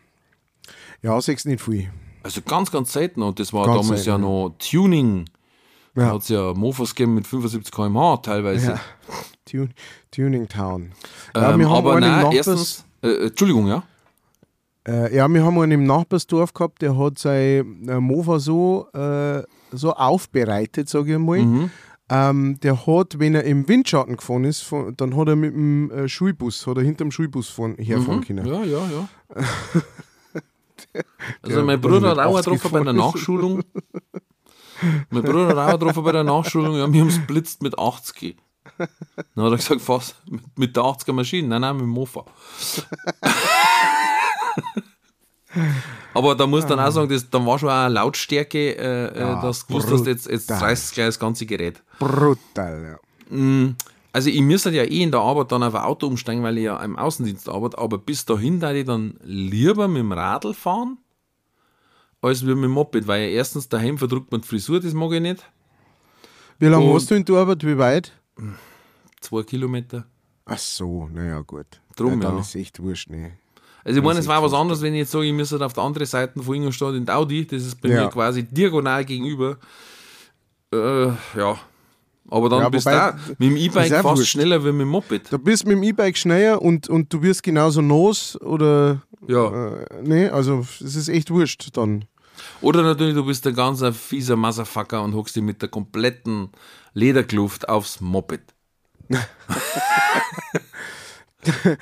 Ja, sechs nicht viel. Also ganz, ganz selten. Und das war Ganz damals selten, ja noch Tuning. Da Ja. hat es ja Mofas gegeben mit 75 km/h teilweise. Ja. Tun Tuning Town. Ja, Ähm, haben aber nein, erstens, äh, äh, Entschuldigung, ja. Äh, ja, wir haben einen im Nachbarsdorf gehabt, der hat sein äh, Mofa so, äh, so aufbereitet, sage ich mal. Mhm. Ähm, der hat, wenn er im Windschatten gefahren ist, von, dann hat er mit dem äh, Schulbus, hat er hinterm Schulbus fahren, herfahren können. Mhm. Ja, ja, ja. Also Der mein war Bruder hat auch 80 getroffen bei der gefahren. Nachschulung. mein Bruder hat auch getroffen bei der Nachschulung, ja, wir haben es blitzt mit 80. Dann hat er gesagt, was? Mit, mit der 80er Maschine? Nein, nein, mit dem Mofa. Aber da muss dann auch sagen, das, dann war schon auch eine Lautstärke, äh, äh, dass du gewusst hast, jetzt, jetzt reißt gleich das ganze Gerät. Brutal, ja. Also ich müsste ja eh in der Arbeit dann auf ein Auto umsteigen, weil ich ja im Außendienst arbeite, aber bis dahin da ich dann lieber mit dem Radl fahren, als mit dem Moped, weil erstens daheim verdrückt man die Frisur, das mag ich nicht. Wie lange hast du in der Arbeit? Wie weit? Zwei Kilometer. Ach so, naja, gut. Drum, ja. Dann ja. ist echt wurscht, ne. Also ich meine, es war was anderes, wenn ich jetzt sage, ich müsste auf der anderen Seite von Ingolstadt in Audi, das ist bei Ja. mir quasi diagonal gegenüber. Äh, ja. Aber dann Ja, bist du mit dem E-Bike fast wurscht. schneller wie mit dem Moped. Du bist mit dem E-Bike schneller und, und du wirst genauso nass oder. Ja. Äh, nee, also es ist echt wurscht dann. Oder natürlich, du bist ein ganz fieser Motherfucker und hockst dich mit der kompletten Lederkluft aufs Moped.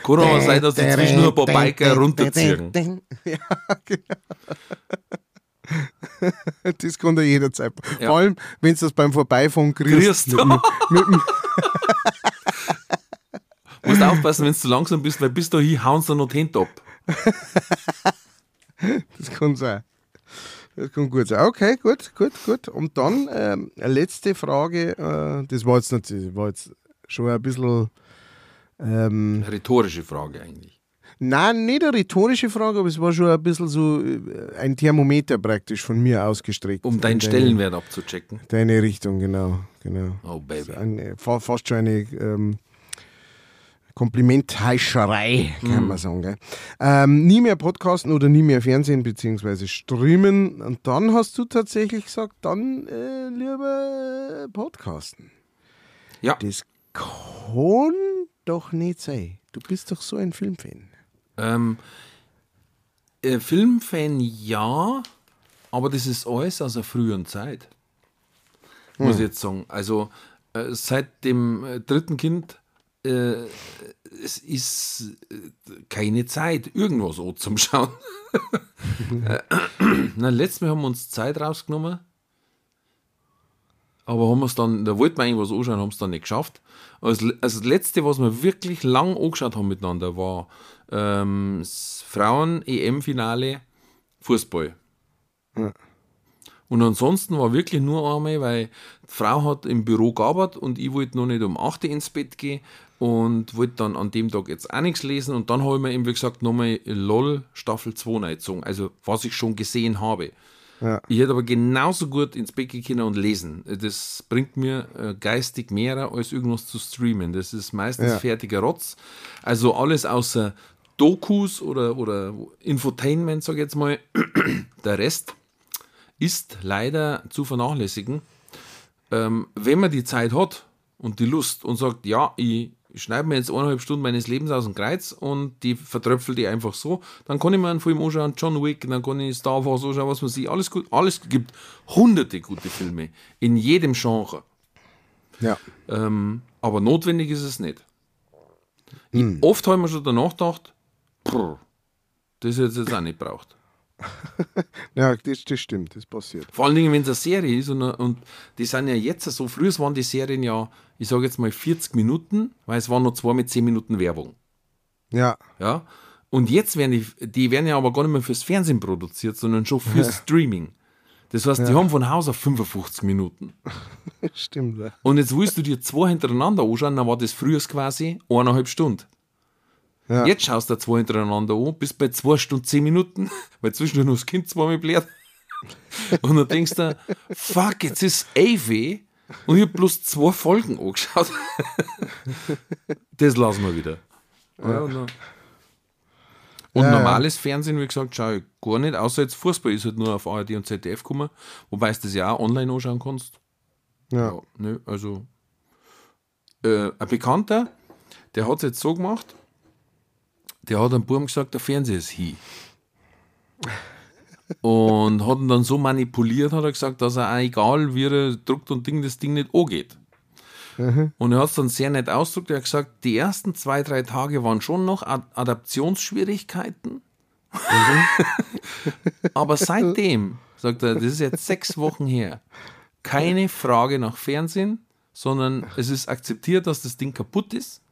Kann aber sein, dass dazwischen nur ein paar Biker runterziehen. Ja, genau. Das kann dir jederzeit. Ja. Vor allem, wenn du das beim Vorbeifahren kriegst. Mit, dem- Musst aufpassen, wenn du zu langsam bist, weil bis dahin hauen sie noch die Hände ab. das kann sein. Das kann gut sein. Okay, gut, gut, gut. Und dann ähm, eine letzte Frage. Äh, das war jetzt, nicht, das war jetzt schon ein bisschen. Ähm, Rhetorische Frage eigentlich. Nein, nicht eine rhetorische Frage, aber es war schon ein bisschen so äh, ein Thermometer praktisch von mir ausgestreckt. Um deinen In deine- Stellenwert abzuchecken. Deine Richtung, genau. genau. Oh, Baby. Eine, fa- fast schon eine ähm, Komplimentheischerei, kann man sagen. Gell? Ähm, nie mehr Podcasten oder nie mehr Fernsehen bzw. streamen. Und dann hast du tatsächlich gesagt, dann äh, lieber Podcasten. Ja. Das kann doch nicht sein. Du bist doch so ein Filmfan. Ähm, äh, Filmfan ja, aber das ist alles aus einer früheren Zeit. Muss ich jetzt sagen. Also äh, seit dem äh, dritten Kind äh, es ist äh, keine Zeit, irgendwas zum Schauen. Äh, Na, letztes Mal haben wir uns Zeit rausgenommen. Aber haben wir es dann, da wollten wir eigentlich was anschauen, haben es dann nicht geschafft. Also, also das letzte, was wir wirklich lang angeschaut haben miteinander, war ähm, das Frauen-EM-Finale Fußball. Und ansonsten war wirklich nur einmal, weil die Frau hat im Büro gearbeitet und ich wollte noch nicht um 8 Uhr ins Bett gehen und wollte dann an dem Tag jetzt auch nichts lesen und dann habe ich mir eben, wie gesagt, nochmal LOL Staffel 2 reingezogen, also was ich schon gesehen habe. Ja. Ich hätte aber genauso gut ins Bett gehen können und lesen. Das bringt mir äh, geistig mehr als irgendwas zu streamen. Das ist meistens Ja. fertiger Rotz. Also alles außer Dokus oder, oder Infotainment, sage ich jetzt mal. Der Rest ist leider zu vernachlässigen. Ähm, wenn man die Zeit hat und die Lust und sagt, ja, ich schneide mir jetzt eineinhalb Stunden meines Lebens aus dem Kreuz und die vertröpfel die einfach so, dann kann ich mir einen Film anschauen, John Wick, dann kann ich Star Wars anschauen, was man sieht, alles gut, alles gibt hunderte gute Filme in jedem Genre. Ja. Ähm, aber notwendig ist es nicht. Ich, oft habe ich mir schon danach gedacht, prr, das hätte es jetzt auch nicht braucht. Ja, das, das stimmt, das passiert. Vor allen Dingen, wenn es eine Serie ist und, und die sind ja jetzt so, früher waren die Serien ja, ich sage jetzt mal 40 Minuten, weil es waren nur zwei mit 10 Minuten Werbung. Ja. Ja. Und jetzt werden die, die werden ja aber gar nicht mehr fürs Fernsehen produziert, sondern schon fürs Streaming. Das heißt, die haben von Haus auf 55 Minuten. Stimmt. Ja. Und jetzt willst du dir zwei hintereinander anschauen, dann war das früher quasi eineinhalb Stunden. Ja. Jetzt schaust du zwei hintereinander an, bist bei zwei Stunden zehn Minuten, weil zwischendurch noch das Kind zweimal blärt. Und dann denkst du, fuck, jetzt ist AW und ich hab bloß zwei Folgen angeschaut. Das lassen wir wieder. Ja, und ja. normales Fernsehen, wie gesagt, schaue ich gar nicht, außer jetzt Fußball ist halt nur auf ARD und ZDF gekommen, wobei du das ja auch online anschauen kannst. Ja. Ja, ne, also äh, ein Bekannter, der hat es jetzt so gemacht, der hat einem Buben gesagt, der Fernseher ist hi. Und hat ihn dann so manipuliert, hat er gesagt, dass er auch egal wie er druckt und Ding, das Ding nicht angeht. Und er hat es dann sehr nett ausgedrückt. Er hat gesagt, die ersten zwei, drei Tage waren schon noch Ad Adaptionsschwierigkeiten. Aber seitdem, sagt er, das ist jetzt sechs Wochen her, keine Frage nach Fernsehen, sondern es ist akzeptiert, dass das Ding kaputt ist.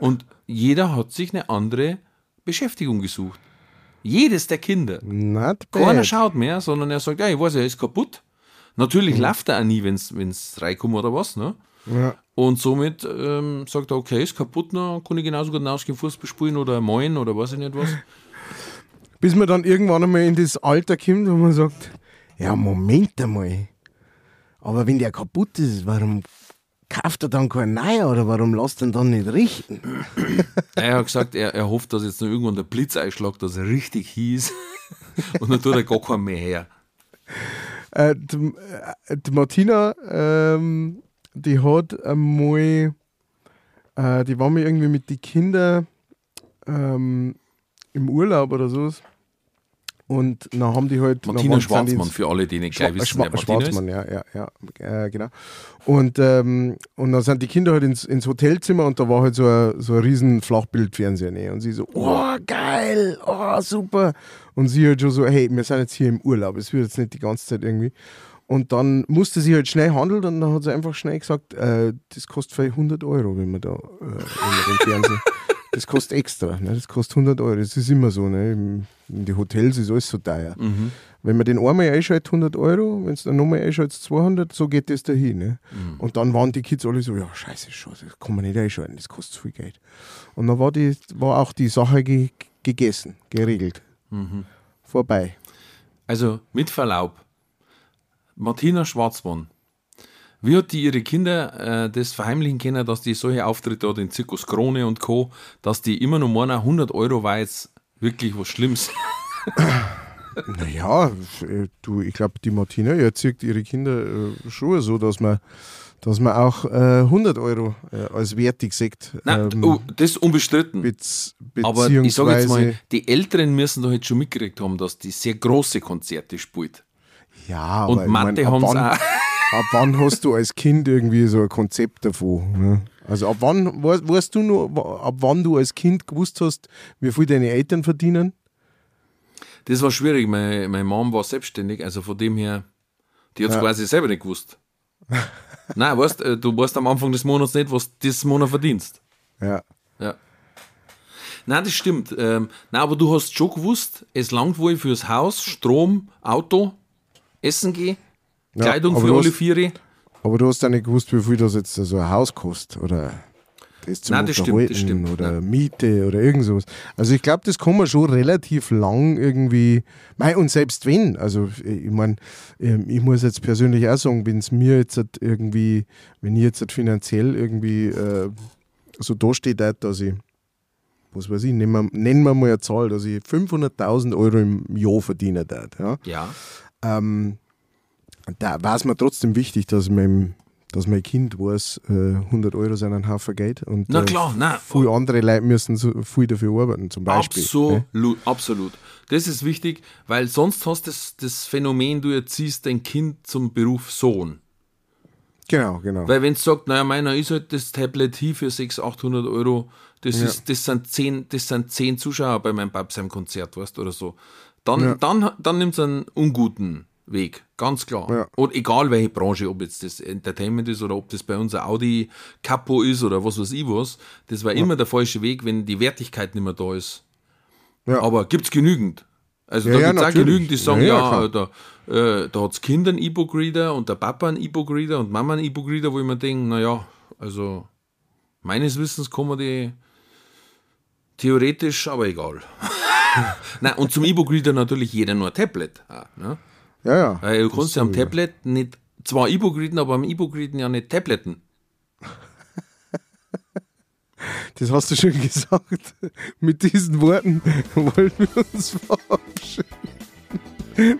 Und jeder hat sich eine andere Beschäftigung gesucht. Jedes der Kinder. Not Keiner bad. schaut mehr, sondern er sagt, ja, ich weiß, er ist kaputt. Natürlich läuft er auch nie, wenn es reinkommt oder was. Ne? Ja. Und somit ähm, sagt er, okay, ist kaputt, dann kann ich genauso gut rausgehen, Fußball spielen oder moin oder weiß ich nicht was. Bis man dann irgendwann einmal in das Alter kommt, wo man sagt, ja, Moment einmal. Aber wenn der kaputt ist, warum kauft er dann keinen neuer oder warum lässt er ihn dann nicht richten? Er hat gesagt, er, er hofft, dass jetzt noch irgendwann der Blitz einschlägt, dass er richtig hieß. Und dann tut er gar keinen mehr her. Äh, die, äh, die Martina, ähm, die hat einmal, äh, die war mir irgendwie mit den Kindern ähm, im Urlaub oder so. Und dann haben die halt. Martina Schwarzmann, für alle, die nicht gleich wissen, Schwa ist. Schwarzmann, ja, ja, ja, äh, genau. Und, ähm, und dann sind die Kinder halt ins, ins Hotelzimmer und da war halt so ein, so ein riesen Flachbildfernseher. Ne? Und sie so, oh, geil, oh, super. Und sie halt schon so, hey, wir sind jetzt hier im Urlaub, es wird jetzt nicht die ganze Zeit irgendwie. Und dann musste sie halt schnell handeln und dann hat sie einfach schnell gesagt, äh, das kostet vielleicht 100 Euro, wenn man da äh, den Fernseher. Das kostet extra, ne? das kostet 100 Euro. Das ist immer so. Ne? In die Hotels ist alles so teuer. Wenn man den einmal einschaltet, 100 Euro, wenn es dann nochmal einschaltet, 200, so geht das dahin. Ne? Und dann waren die Kids alle so, ja, scheiße, schon, das kann man nicht einschalten, das kostet viel Geld. Und dann war, die, war auch die Sache ge gegessen, geregelt. Vorbei. Also mit Verlaub, Martina Schwarzmann, wie hat die ihre Kinder äh, das verheimlichen können, dass die solche Auftritte hat in Zirkus Krone und Co., dass die immer noch meinen, 100 Euro war jetzt wirklich was Schlimmes. Naja, äh, du, ich glaube, die Martina erzieht ihre Kinder äh, schon so, dass man, dass man auch äh, 100 Euro äh, als wertig sieht. Nein, ähm, oh, das ist unbestritten. Bez Aber ich sage jetzt mal, die Älteren müssen doch jetzt schon mitgekriegt haben, dass die sehr große Konzerte spielt. Ja, Und Mathe haben's wann, auch. Ab wann hast du als Kind irgendwie so ein Konzept davon? Ne? Also ab wann weißt, weißt du nur, ab wann du als Kind gewusst hast, wie viel deine Eltern verdienen? Das war schwierig. Meine, meine Mom war selbstständig, also von dem her, die hat es Ja. quasi selber nicht gewusst. Nein, weißt, äh, du weißt am Anfang des Monats nicht, was du dieses Monat verdienst. Ja. Ja. Nein, das stimmt. Ähm, nein, aber du hast schon gewusst, es langt wohl fürs Haus, Strom, Auto, Essen gehen, Kleidung für alle Viere. Aber du hast ja nicht gewusst, wie viel das jetzt so ein Haus kostet oder das zum Nein, das stimmt, das stimmt, oder Miete oder irgend sowas. Also ich glaube, das kann man schon relativ lang irgendwie, mei, und selbst wenn, also ich meine, ich muss jetzt persönlich auch sagen, wenn es mir jetzt halt irgendwie, wenn ich jetzt halt finanziell irgendwie äh, so dasteht, dass ich, was weiß ich, nennen wir, nennen wir mal eine Zahl, dass ich 500.000 Euro im Jahr verdienen darf, ja, Ja. ähm, da war es mir trotzdem wichtig, dass mein, dass mein Kind weiß, äh, 100 Euro sind ein Haufen Geld und Na äh, klar, nein. viele andere Leute müssen so viel dafür arbeiten, zum Beispiel. ne? Absolut, absolut. Das ist wichtig, weil sonst hast du das, das Phänomen, du erziehst dein Kind zum Beruf Sohn. Genau, genau. Weil wenn es sagt, naja, meiner ist halt das Tablet hier für 600, 800 Euro, das, ist, das, sind zehn, das sind zehn Zuschauer bei meinem Pap seinem Konzert, weißt du, oder so. Dann, dann, dann nimmt es einen unguten Weg, ganz klar. Ja. Und egal welche Branche, ob jetzt das Entertainment ist oder ob das bei uns ein Audi Capo ist oder was weiß ich was, das war immer der falsche Weg, wenn die Wertigkeit nicht mehr da ist. Ja. Aber gibt's genügend. Also Ja, da ja, gibt's auch natürlich. genügend, die sagen, Ja, ja, ja, da, äh, da hat's Kinder einen E-Book-Reader und der Papa einen E-Book-Reader und Mama einen E-Book-Reader, wo ich mir denke, naja, also meines Wissens kann man die theoretisch, aber egal. Nein, und zum E-Book-Reader natürlich jeder nur ein Tablet. auch, Ne? Ja, ja. Weil du Das kannst ja am. Tablet nicht zwar E-Book readen, aber am E-Book readen ja nicht Tabletten. Das hast du schon gesagt. Mit diesen Worten wollen wir uns verabschieden.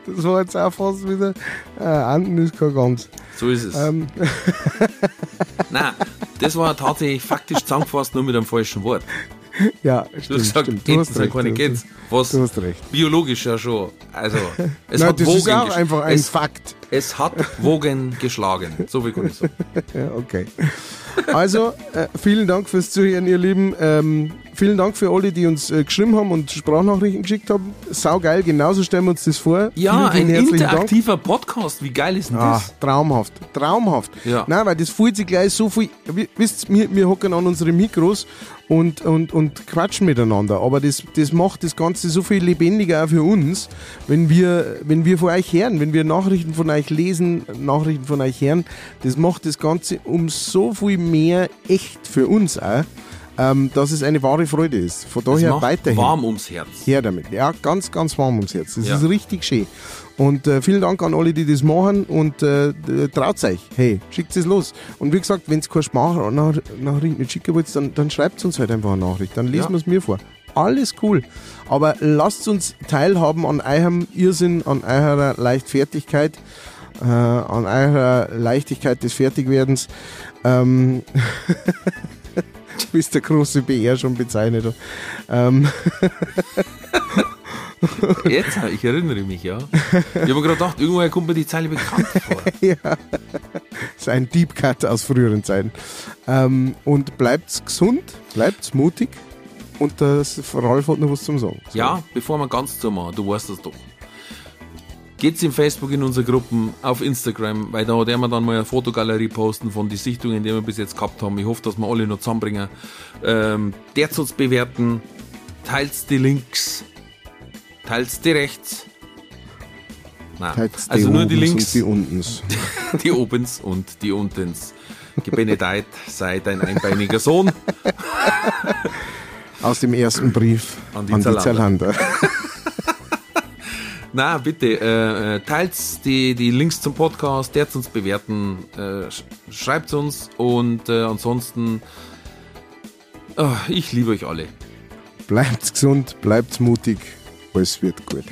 Das war jetzt auch fast wieder. Äh, Anden ist kein Ganz. So ist es. Ähm, Nein, das war tatsächlich faktisch zusammengefasst nur mit einem falschen Wort. Ja, Du stimmt. hast gesagt, stimmt. Du hast recht. keine du Kids. Was Du hast recht. biologisch ja schon. Also, es Nein, hat das ist Wogen auch gesch- einfach ein es, Fakt. es hat Wogen geschlagen. So viel kann ich sagen. Ja, okay. Also, äh, vielen Dank fürs Zuhören, ihr Lieben. Ähm, vielen Dank für alle, die uns äh, geschrieben haben und Sprachnachrichten geschickt haben. Sau geil, genauso stellen wir uns das vor. Ja, vielen, vielen ein herzlichen Dank. interaktiver Podcast. Wie geil ist denn Ah, das? traumhaft, traumhaft. Ja. Nein, weil das fühlt sich gleich so viel. Wi- Wisst wir, wir hocken an unsere Mikros und, und, und quatschen miteinander. Aber das, das macht das Ganze so viel lebendiger auch für uns, wenn wir, wenn wir von euch hören, wenn wir Nachrichten von euch lesen, Nachrichten von euch hören. Das macht das Ganze um so viel mehr echt für uns auch, ähm, dass es eine wahre Freude ist. Von daher macht weiterhin. warm ums Herz. Her damit. Ja, ganz, ganz warm ums Herz. Das Ja. ist richtig schön. Und äh, vielen Dank an alle, die das machen und äh, traut euch. Hey, schickt es los. Und wie gesagt, wenn es keine Sprachnachricht nicht schicken wollt, dann, dann schreibt uns halt einfach eine Nachricht. Dann lesen Ja. wir es mir vor. Alles cool. Aber lasst uns teilhaben an eurem Irrsinn, an eurer Leichtfertigkeit, äh, an eurer Leichtigkeit des Fertigwerdens. Ähm, wie es der große BR schon bezeichnet. Ähm, Jetzt, ich erinnere mich, ja. Ich habe mir gerade gedacht, irgendwoher kommt mir die Zeile bekannt vor. Das ist ein Deep Cut aus früheren Zeiten. Ähm, und bleibt gesund, bleibt mutig. Und das Ralf hat noch was zum Sagen. So. Ja, bevor wir ganz zu machen, du weißt das doch. Geht's in Facebook in unsere Gruppen, auf Instagram, weil da werden wir dann mal eine Fotogalerie posten von den Sichtungen, die wir bis jetzt gehabt haben. Ich hoffe, dass wir alle noch zusammenbringen. Ähm, der uns bewerten, teilt die Links, teilt die rechts. Nein, Teils also nur die Links, Und die Untens. die Obens und die Untens. Gebenedeit sei dein einbeiniger Sohn. Aus dem ersten Brief An an die die, Zerlander. Na, bitte, äh, äh, teilt die, die Links zum Podcast, der uns bewerten, äh, sch schreibt uns und äh, ansonsten, oh, ich liebe euch alle. bleibt gesund, bleibt mutig. Alles wird gut.